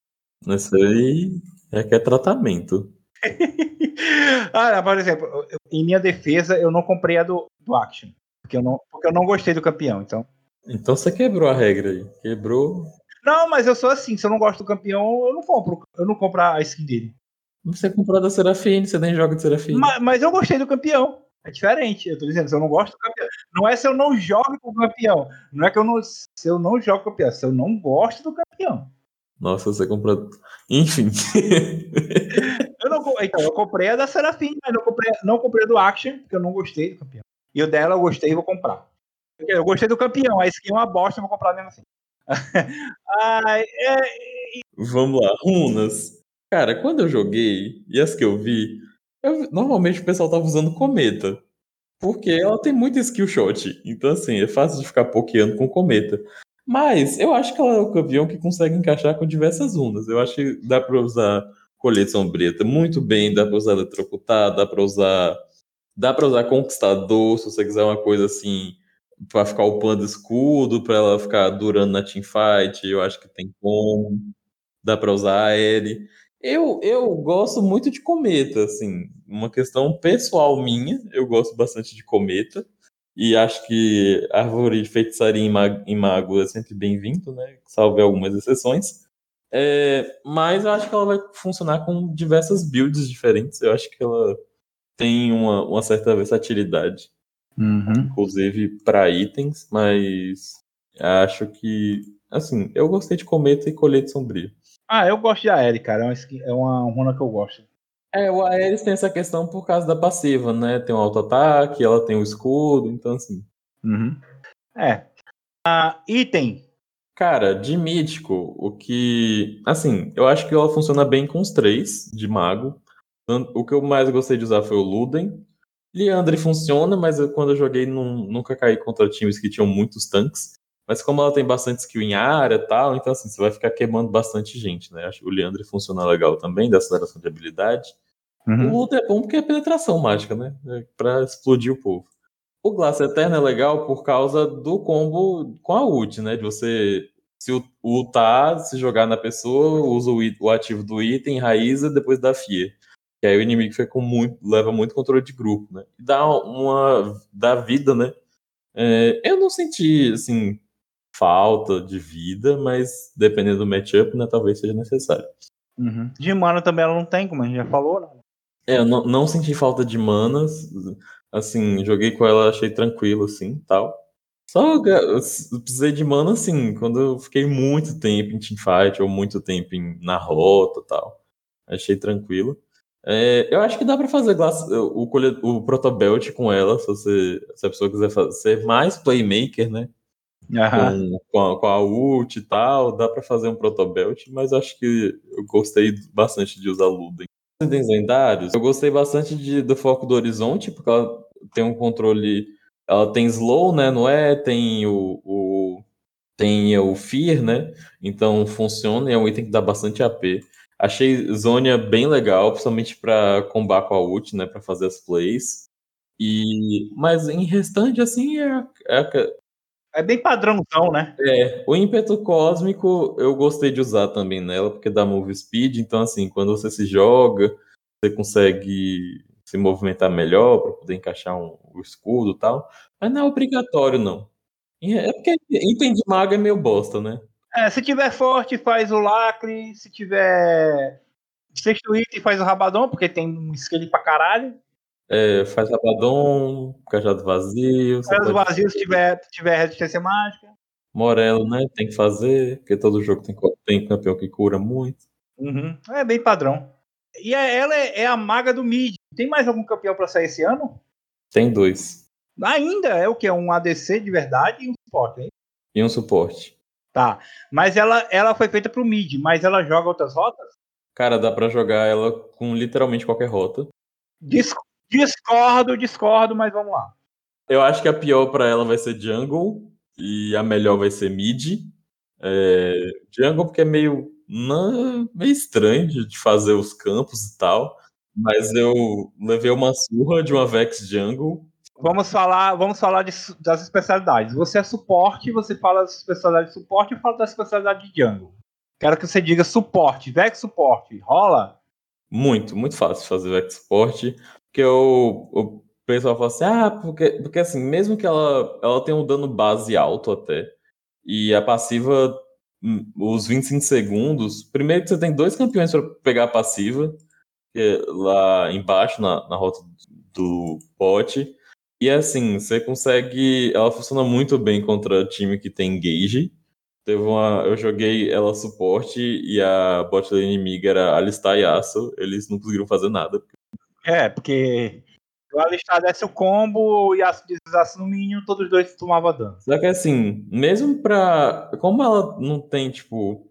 Isso aí é que é tratamento. ah, por exemplo, em minha defesa, eu não comprei a do, do Action. Porque eu, não, porque eu não gostei do campeão, então. Então você quebrou a regra aí. Quebrou. Não, mas eu sou assim, se eu não gosto do campeão, eu não compro. Eu não compro a skin dele. Você comprou da Serafine, você nem joga de Serafine. Mas, mas eu gostei do campeão. É diferente. Eu tô dizendo, se eu não gosto do campeão. Não é se eu não jogo com o campeão. Não é que eu não. Se eu não jogo com o campeão, se eu não gosto do campeão. Nossa, você comprou. Enfim. eu não, então, eu comprei a da Serafim, mas não comprei, não comprei a do Action, porque eu não gostei do campeão. E o dela eu gostei e vou comprar. Eu gostei do campeão, a skin é uma bosta, eu vou comprar mesmo assim. Ai, é... Vamos lá, runas. Cara, quando eu joguei, e as que eu vi, eu, normalmente o pessoal tava usando cometa. Porque ela tem muito skill shot. Então, assim, é fácil de ficar pokeando com cometa. Mas eu acho que ela é o campeão que consegue encaixar com diversas runas. Eu acho que dá pra usar colete sombreta muito bem, dá pra usar eletrocutar, dá pra usar. Dá pra usar conquistador, se você quiser uma coisa assim, pra ficar upando escudo, pra ela ficar durando na teamfight. Eu acho que tem como. Dá pra usar aéreo. Eu, eu gosto muito de cometa, assim, uma questão pessoal minha, eu gosto bastante de cometa, e acho que árvore de feitiçaria em mago, em mago é sempre bem-vindo, né, salve algumas exceções, é, mas eu acho que ela vai funcionar com diversas builds diferentes, eu acho que ela tem uma, uma certa versatilidade, uhum. inclusive para itens, mas acho que, assim, eu gostei de cometa e colete sombrio. Ah, eu gosto de Aérea, cara. É uma, é uma runa que eu gosto. É, o Aéreos tem essa questão por causa da passiva, né? Tem um auto-ataque, ela tem o um escudo, então assim. Uhum. É. Ah, item. Cara, de mítico, o que. Assim, eu acho que ela funciona bem com os três de mago. O que eu mais gostei de usar foi o Luden. Liandre funciona, mas eu, quando eu joguei nunca caí contra times que tinham muitos tanques. Mas como ela tem bastante skill em área e tal, então assim, você vai ficar queimando bastante gente, né? Acho que o Leandre funciona legal também, da aceleração de habilidade. Uhum. O Luta é bom porque é penetração mágica, né? É pra explodir o povo. O Glass Eterno é legal por causa do combo com a ult, né? De você se ultar, se jogar na pessoa, usa o, o ativo do item, raiza, depois dá FIA. Que aí o inimigo fica com muito, leva muito controle de grupo, né? E dá uma. dá vida, né? É, eu não senti, assim, falta de vida, mas dependendo do matchup, né, talvez seja necessário. Uhum. De mana também ela não tem, como a gente já falou, né? É, eu não, não senti falta de manas. Assim, joguei com ela, achei tranquilo, assim, tal. Só precisei de mana, assim, quando eu fiquei muito tempo em teamfight ou muito tempo em, na rota tal. Achei tranquilo. É, eu acho que dá para fazer o, o, o protobelt com ela, se, você, se a pessoa quiser fazer, ser mais playmaker, né? Com, com, a, com a ult e tal, dá para fazer um protobelt, mas acho que eu gostei bastante de usar Luden. Lendários, eu gostei bastante de, do foco do horizonte, porque ela tem um controle, ela tem slow, né, não é? Tem o, o tem o fear, né? Então funciona, é um item que dá bastante AP. Achei Zônia bem legal, principalmente para combar com a ult, né, para fazer as plays. E mas em restante assim é, é é bem padrãozão, né? É, o ímpeto cósmico eu gostei de usar também nela, porque dá move speed, então assim, quando você se joga, você consegue se movimentar melhor para poder encaixar um, o escudo e tal. Mas não é obrigatório, não. É porque item de mago é meio bosta, né? É, se tiver forte, faz o lacre. Se tiver sexto item, faz o rabadão, porque tem um skill pra caralho. É, faz Rabadon, Cajado Vazio. Cajado Vazio se tiver, tiver resistência mágica. Morelo, né? Tem que fazer, porque todo jogo tem, tem campeão que cura muito. Uhum. É bem padrão. E é- ela é, é a maga do mid. Tem mais algum campeão pra sair esse ano? Tem dois. Ainda é o que? Um ADC de verdade e um suporte, hein? E um suporte. Tá. Mas ela, ela foi feita pro mid, mas ela joga outras rotas? Cara, dá pra jogar ela com literalmente qualquer rota. Dis- discordo, discordo, mas vamos lá. Eu acho que a pior pra ela vai ser jungle e a melhor vai ser mid. É, jungle porque é meio, não, meio estranho de fazer os campos e tal. Mas eu levei uma surra de uma Vex Jungle. Vamos falar, vamos falar de das especialidades. Você é suporte, você fala das especialidades de suporte, eu falo da especialidade de jungle. Quero que você diga suporte, Vex suporte. Rola? Muito, muito fácil fazer Vex Suporte. Porque o, o pessoal fala assim, ah, porque, porque assim, mesmo que ela, ela tenha um dano base alto até, e a passiva, hum, os 25 segundos, primeiro que você tem dois campeões para pegar a passiva, que é lá embaixo, na, na rota do pote. E assim, você consegue. Ela funciona muito bem contra time que tem engage. Teve uma. Eu joguei ela suporte e a bot lane inimiga era Alistar e Yasuo. Eles não conseguiram fazer nada. É, porque o Alistar desse o combo e a deslizasse no mínimo, todos os dois tomavam dano. Só que assim, mesmo pra. Como ela não tem, tipo.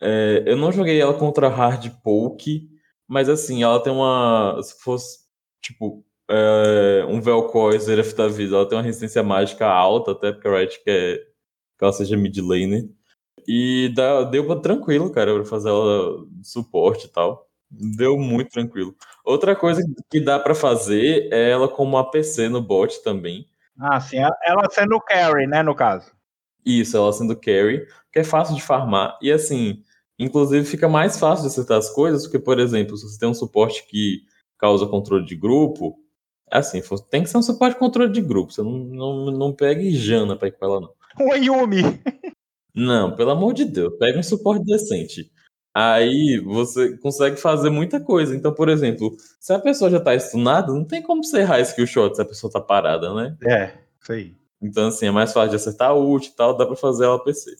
é, eu não joguei ela contra hard poke, mas assim, ela tem uma. Se fosse, tipo, é, um Vel'Koz, Zeref da vida, ela tem uma resistência mágica alta, até porque a Riot quer que ela seja mid laner. E dá, deu pra tranquilo, cara, pra fazer ela suporte e tal. Deu muito tranquilo. Outra coisa que dá pra fazer é ela como APC no bot também. Ah, sim. Ela- sendo carry, né, no caso. Isso, ela sendo carry, que é fácil de farmar. E assim, inclusive fica mais fácil de acertar as coisas, porque, por exemplo, se você tem um suporte que causa controle de grupo, assim, fo- tem que ser um suporte de controle de grupo. Você não, não, não pegue Jana pra ir com ela, não. O Yumi. Não, pelo amor de Deus, pega um suporte decente. Aí você consegue fazer muita coisa. Então, por exemplo, se a pessoa já tá stunada, não tem como você errar skill shot se a pessoa tá parada, né? É, isso aí. Então, assim, é mais fácil de acertar a ult e tal, dá pra fazer ela PC.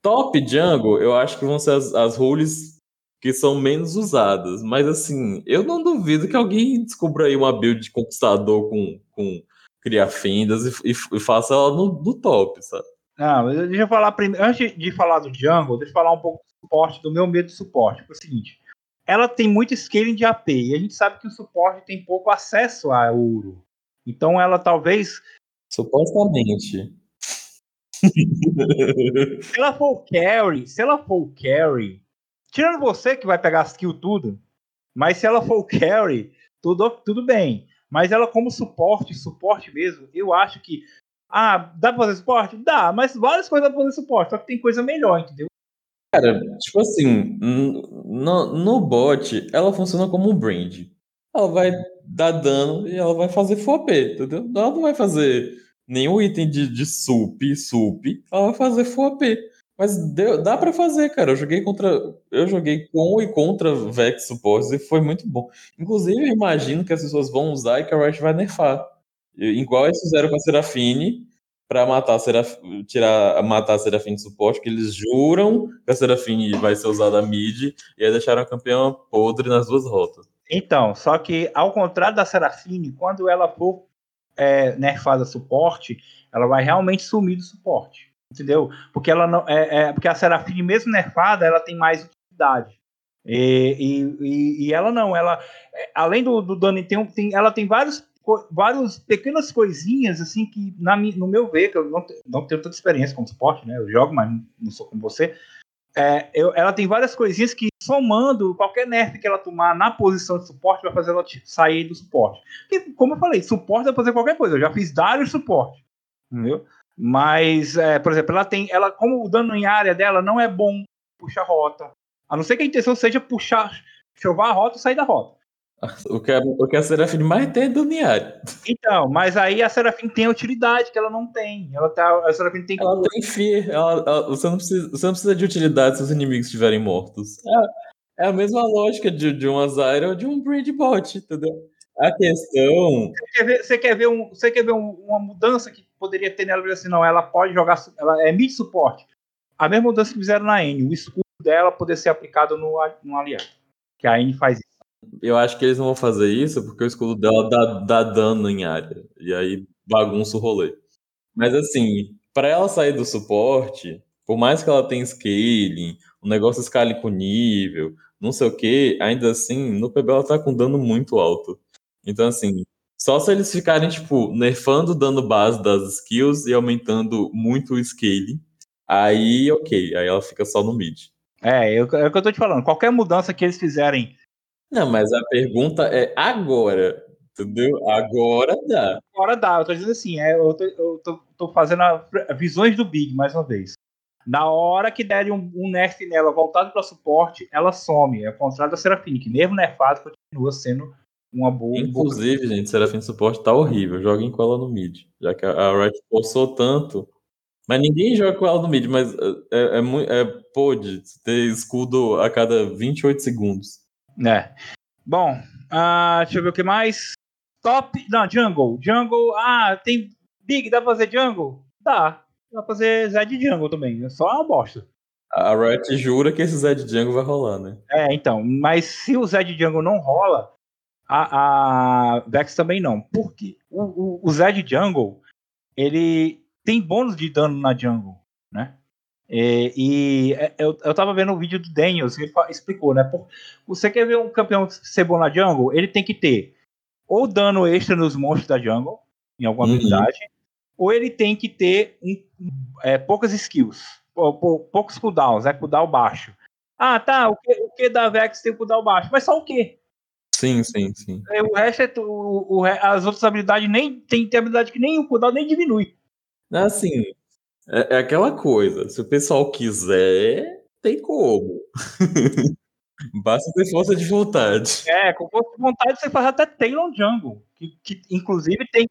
Top jungle, eu acho que vão ser as, as roles que são menos usadas. Mas, assim, eu não duvido que alguém descubra aí uma build de conquistador com, com criar fendas e, e- e faça ela no, no top, sabe? Não, mas deixa eu falar primeiro. Antes de falar do jungle, deixa eu falar um pouco suporte, do meu medo de suporte. É o seguinte: ela tem muito scaling de AP e a gente sabe que o suporte tem pouco acesso a ouro. Então ela talvez. Supostamente. Se ela for o carry, se ela for o carry, tirando você que vai pegar as kills tudo, mas se ela for o carry, tudo, tudo bem. Mas ela como suporte, suporte mesmo, eu acho que. Ah, dá pra fazer suporte? Dá, mas várias coisas dá pra fazer suporte, só que tem coisa melhor, entendeu? Cara, tipo assim, no, no bot, ela funciona como um brand. Ela vai dar dano e ela vai fazer AP, entendeu? Ela não vai fazer nenhum item de, de sup, sup, ela vai fazer AP. Mas deu- dá pra fazer, cara. Eu joguei contra. Eu joguei com e contra Vex Supports e foi muito bom. Inclusive, eu imagino que as pessoas vão usar e que a Riot vai nerfar. Igual eles fizeram com a Serafine pra matar a Seraf... tirar, matar a Serafine de suporte, que eles juram que a Serafine vai ser usada mid, e aí deixaram a campeã podre nas duas rotas. Então, só que ao contrário da Serafine, quando ela for é, nerfada suporte, ela vai realmente sumir do suporte. Entendeu? Porque ela não. É, é- porque a Serafine, mesmo nerfada, ela tem mais utilidade. E, e, e- ela não, ela. é, Além do, do dano, tem, tem, ela tem vários, vários pequenas coisinhas, assim, que, na, no meu ver, que eu não, não tenho tanta experiência como suporte, né? Eu jogo, mas não- sou como você. É, eu- ela tem várias coisinhas que, somando qualquer nerf que ela tomar na posição de suporte, vai fazer ela sair do suporte. Porque, como eu falei, suporte pra fazer qualquer coisa. Eu já fiz vários suporte. Entendeu? Mas, é, por exemplo, ela tem. Ela, como o dano em área dela não é bom puxar rota. A não ser que a intenção seja puxar, chovar a rota e sair da rota. O que a, o que a Serafine mais tem é daniário. Então, mas aí a Serafim tem a utilidade que ela não tem. Ela tá, a Serafim tem Ela tem fear. Ela- ela- você, não precisa, você não precisa de utilidade se os inimigos estiverem mortos. É, é a mesma lógica de, de uma Zyra ou de um Breed Bot, entendeu? A questão. Você quer ver, você quer ver, um, você quer ver um- uma mudança que poderia ter nela? Assim, não, ela pode jogar, ela é mid suporte. A mesma mudança que fizeram na N, o escudo dela poder ser aplicado no, no aliado. Que a Aine faz isso. Eu acho que eles não vão fazer isso porque o escudo dela dá, dá dano em área. E aí bagunça o rolê. Mas assim, para ela sair do suporte, por mais que ela tenha scaling, o negócio escale com nível, não sei o que, ainda assim, no PB ela tá com dano muito alto. Então, assim, só se eles ficarem, tipo, nerfando o dano base das skills e aumentando muito o scaling, aí ok, aí ela fica só no mid. É, é o que eu tô te falando. Qualquer mudança que eles fizerem. Não, mas a pergunta é agora. Entendeu? Agora dá. Agora dá. Eu tô dizendo assim, é, eu, tô, eu tô, tô fazendo a, visões do Big mais uma vez. Na hora que derem um, um nerf nela voltado para suporte, ela some. É o contrário da Serafine, que mesmo nerfado continua sendo uma boa. Inclusive, boa... gente, Serafine suporte tá horrível. Joguem com ela no mid. Já que a Riot forçou tanto. Mas ninguém joga com ela no mid, mas é, é, é, é pode ter escudo a cada 28 segundos. É. Bom, uh, deixa eu ver o que mais. Top. Não, jungle. Jungle. Ah, tem. Big, dá pra fazer jungle? Dá. Dá pra fazer Zed Jungle também. É só uma bosta. A Riot jura que esse Zed Jungle vai rolar, né? É, então. Mas se o Zed Jungle não rola, a, a Vex também não. Porque o, o, o Zed Jungle, ele tem bônus de dano na jungle, né? E, e é, eu, eu tava vendo o vídeo do Daniels, ele explicou, né? Por, você quer ver um campeão ser bom na jungle? Ele tem que ter ou dano extra nos monstros da jungle, em alguma uhum. habilidade, ou ele tem que ter um, é, poucas skills, poucos cooldowns, é cooldown baixo. Ah, tá, o que, o que da Vex tem cooldown baixo, mas só o que? Sim, sim, sim. É, o resto é o, o, as outras habilidades nem tem, tem habilidade que nem o cooldown nem diminui. Assim, é, é aquela coisa, se o pessoal quiser, tem como. Basta ter força de vontade. É, com força de vontade você faz até Taylor Jungle, que, que inclusive tem,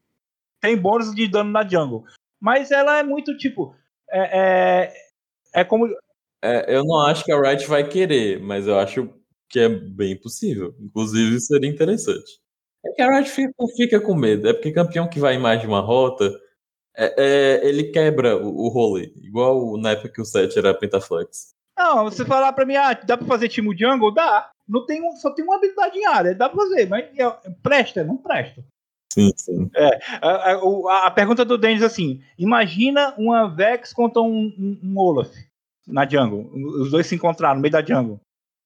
tem bônus de dano na Jungle. Mas ela é muito tipo. É, é, é como. É, eu não acho que a Riot vai querer, mas eu acho que é bem possível. Inclusive, seria interessante. É que a Riot fica, fica com medo. É porque campeão que vai em mais de uma rota, é, é, ele quebra o, o rolê. Igual na época que o set era Pentaflex. Não, você falar pra mim, ah, dá pra fazer time jungle? Dá. Não tem um, só tem uma habilidade em área, dá pra fazer, mas é, presta, não presta. Sim, sim. É, a, a, a pergunta do Dennis assim: imagina uma Vex contra um, um, um, Olaf na jungle. Os dois se encontraram no meio da jungle.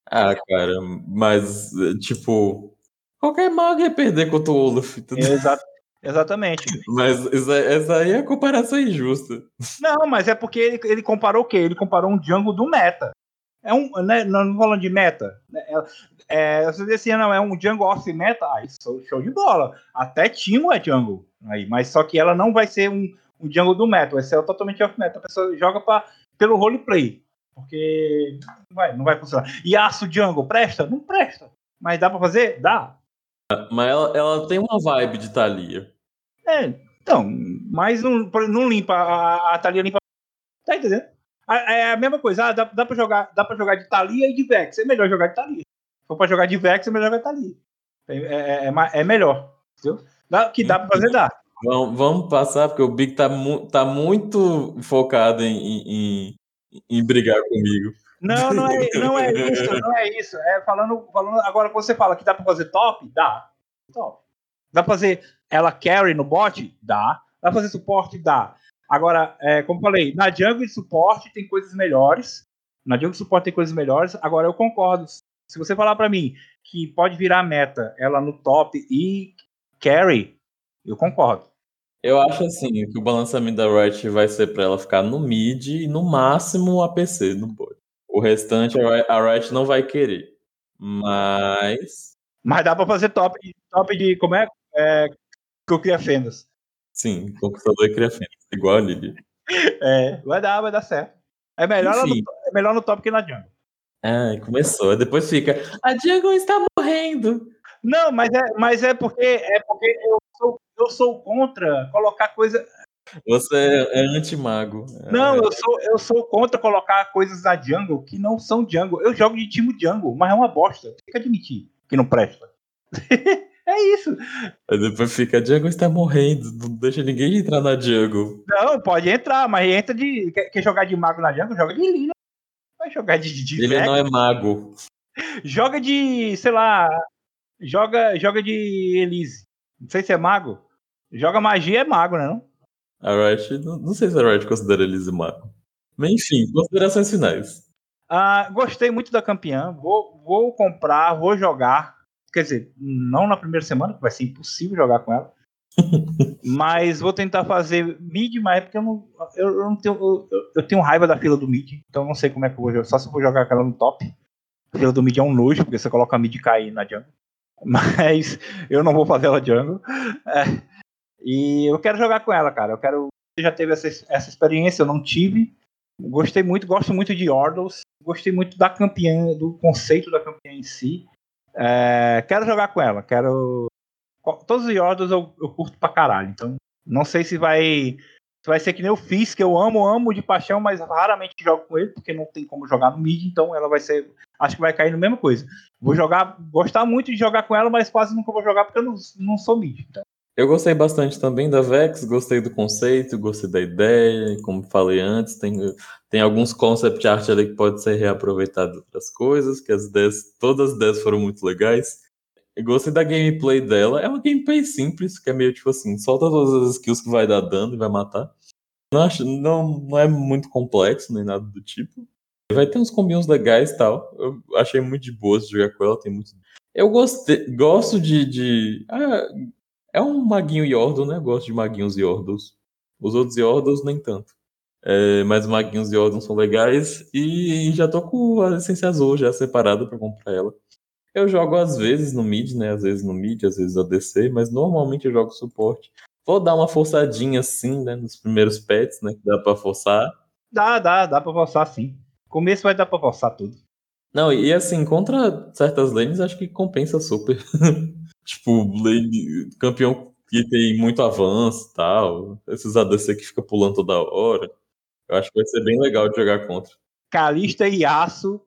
Ah, cara, mas, tipo, qualquer mago ia perder contra o Olaf. Exato. Exatamente. Mas essa aí é a comparação injusta. Não, mas é porque ele, ele comparou o quê? Ele comparou um Django do meta. É um, né, não falando de meta. Né, é, é, você assim, não, é um Django off meta. Ah, isso, show de bola. Até Timo é Django. Aí, mas só que ela não vai ser um, um Django do meta, vai ser totalmente off meta. A pessoa joga pra, pelo roleplay. Porque não vai, não vai funcionar. E aço Django, presta? Não presta. Mas dá pra fazer? Dá. Mas ela, ela tem uma vibe de Thalia. É, então, mas não, não limpa, a, a Thalia limpa. Tá entendendo? É a mesma coisa, ah, dá, dá, pra jogar, dá pra jogar de Thalia e de Vex. É melhor jogar de Thalia. Se for pra jogar de Vex, é melhor jogar de Thalia. É, é, é, é melhor. Entendeu? Dá, que dá pra fazer, dá. Vamos, vamos passar, porque o Big tá, mu tá muito focado em, em, em brigar comigo. Não, não é, não é isso, não é isso. É falando, falando agora você fala que dá para fazer top, dá. Top. Dá pra fazer ela carry no bot? Dá. Dá pra fazer suporte? Dá. Agora, é, como falei, na jungle de suporte tem coisas melhores. Na jungle de suporte tem coisas melhores. Agora, eu concordo. Se você falar para mim que pode virar meta ela no top e carry, eu concordo. Eu acho assim que o balanceamento da Riot vai ser para ela ficar no mid e no máximo APC no bot. O restante a Riot não vai querer. Mas. Mas dá pra fazer top, top de. Como é? é que eu cria fendas. Sim, conquistador e cria fendas. Igual a Lily. É, vai dar, vai dar certo. É melhor, no, é melhor no top que na jungle. Ah, começou. Depois fica. A jungle está morrendo. Não, mas é, mas é porque é porque eu sou, eu sou contra colocar coisa. Você é, é anti-mago. Não, eu sou, eu sou contra colocar coisas na jungle que não são jungle. Eu jogo de time jungle, mas é uma bosta. Tem que admitir que não presta. é isso. Aí depois fica, a jungle está morrendo, não deixa ninguém entrar na jungle. Não, pode entrar, mas entra de. Quer, quer jogar de mago na jungle? Joga de Lina. Vai jogar de, de Ele não é mago. Joga de, sei lá, joga, joga de Elise. Não sei se é mago. Joga magia é mago, né? Não? A Riot, não, não sei se a Riot considera eles mago. Mas enfim, considerações finais. Ah, gostei muito da campeã. Vou, vou comprar, vou jogar. Quer dizer, não na primeira semana, que vai ser impossível jogar com ela. Mas vou tentar fazer mid mais, porque eu não, eu, eu não tenho. Eu, eu tenho raiva da fila do mid, então não sei como é que eu vou jogar. Só se eu vou jogar com ela no top. A fila do mid é um nojo, porque você coloca a mid cair na jungle. Mas eu não vou fazer ela jungle. É, e eu quero jogar com ela, cara. Eu quero. Você já teve essa, essa experiência, eu não tive. Gostei muito, gosto muito de Ordles. Gostei muito da campeã, do conceito da campeã em si. É, quero jogar com ela. Quero. Todos os Ordles eu, eu curto pra caralho. Então, não sei se vai. Se vai ser que nem eu fiz, que eu amo, amo de paixão, mas raramente jogo com ele, porque não tem como jogar no mid, então ela vai ser. Acho que vai cair na mesma coisa. Vou jogar, gostar muito de jogar com ela, mas quase nunca vou jogar porque eu não, não sou mid. Então. Eu gostei bastante também da Vex, gostei do conceito, gostei da ideia, como falei antes, tem, tem alguns concept art ali que pode ser reaproveitado de outras coisas, que as ideias, todas as ideias foram muito legais. Eu gostei da gameplay dela, é uma gameplay simples, que é meio tipo assim, solta todas as skills que vai dar dano e vai matar. Não, acho, não, não é muito complexo, nem nada do tipo. Vai ter uns combinhos legais e tal. Eu achei muito de boa jogar com ela, tem muito. Eu gostei, gosto de. de ah, é um maguinho Yordle, né? Gosto de maguinhos Yordles. Os outros Yordles nem tanto. É, mas os maguinhos Yordles são legais. E já tô com a essência azul já separada para comprar ela. Eu jogo às vezes no mid, né? Às vezes no mid, às vezes ADC, mas normalmente eu jogo suporte. Vou dar uma forçadinha assim, né? Nos primeiros pets, né? Que dá pra forçar. Dá, dá, dá pra forçar sim. Começo vai dar pra forçar tudo. Não, e assim, contra certas lanes acho que compensa super. tipo, campeão que tem muito avanço e tal. Esses ADC que fica pulando toda hora. Eu acho que vai ser bem legal de jogar contra. Kalista e Yasuo,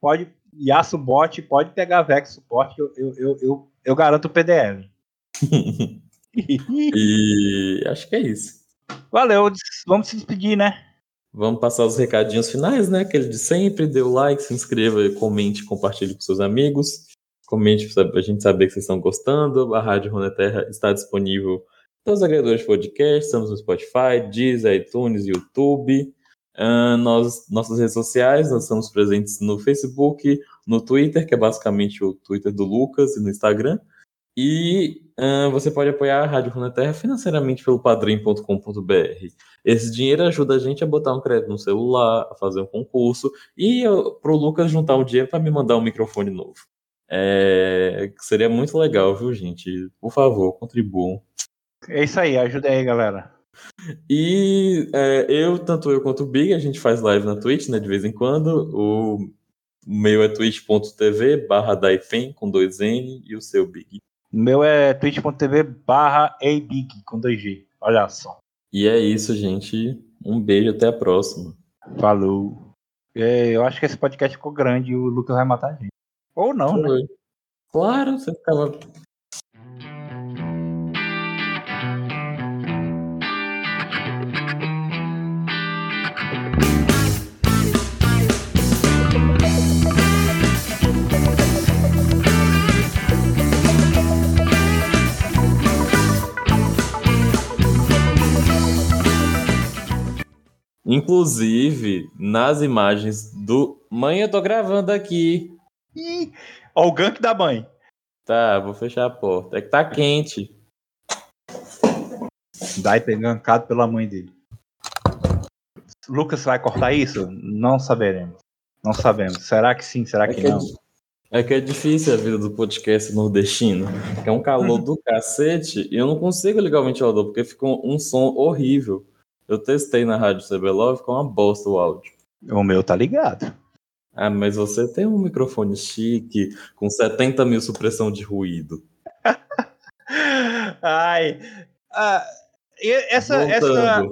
pode, Yasuo bot, pode pegar Vex suporte, eu, eu, eu, eu, eu garanto o PDL. e acho que é isso. Valeu, vamos se despedir, né? Vamos passar os recadinhos finais, né? Aquele de sempre, dê o like, se inscreva, comente, compartilhe com seus amigos. Comente para a gente saber que vocês estão gostando. A Rádio Runeterra está disponível todos os agregadores de podcast. Estamos no Spotify, Deezer, iTunes, YouTube. Uh, nós, nossas redes sociais, nós estamos presentes no Facebook, no Twitter, que é basicamente o Twitter do Lucas, e no Instagram. E uh, você pode apoiar a Rádio Runeterra financeiramente pelo padrim.com.br. Esse dinheiro ajuda a gente a botar um crédito no celular, a fazer um concurso e para o Lucas juntar um dinheiro para me mandar um microfone novo. É, seria muito legal, viu, gente? Por favor, contribuam. É isso aí, ajuda aí, galera. E é, eu, tanto eu quanto o Big, a gente faz live na Twitch, né, de vez em quando. O meu é twitch.tv barra Daipen com dois N e o seu Big. O meu é twitch.tv barra abig com 2G. Olha só. E é isso, gente. Um beijo, até a próxima. Falou. É, eu acho que esse podcast ficou grande e o Lucas vai matar a gente. Ou não, Foi. né? Claro, você ficava. Inclusive, nas imagens do. Mãe, eu tô gravando aqui. Ih, ó o gank da mãe. Tá, vou fechar a porta. É que tá quente. Dai gankado pela mãe dele. Lucas vai cortar isso? Não saberemos. Não sabemos. Será que sim? Será que, é que não? É, é que é difícil a vida do podcast nordestino. É um calor do cacete e eu não consigo ligar o ventilador porque fica um som horrível. Eu testei na rádio CBLOV, ficou uma bosta o áudio. O meu tá ligado. Ah, mas você tem um microfone chique com 70 mil supressão de ruído. Ai. Ah, essa, essa,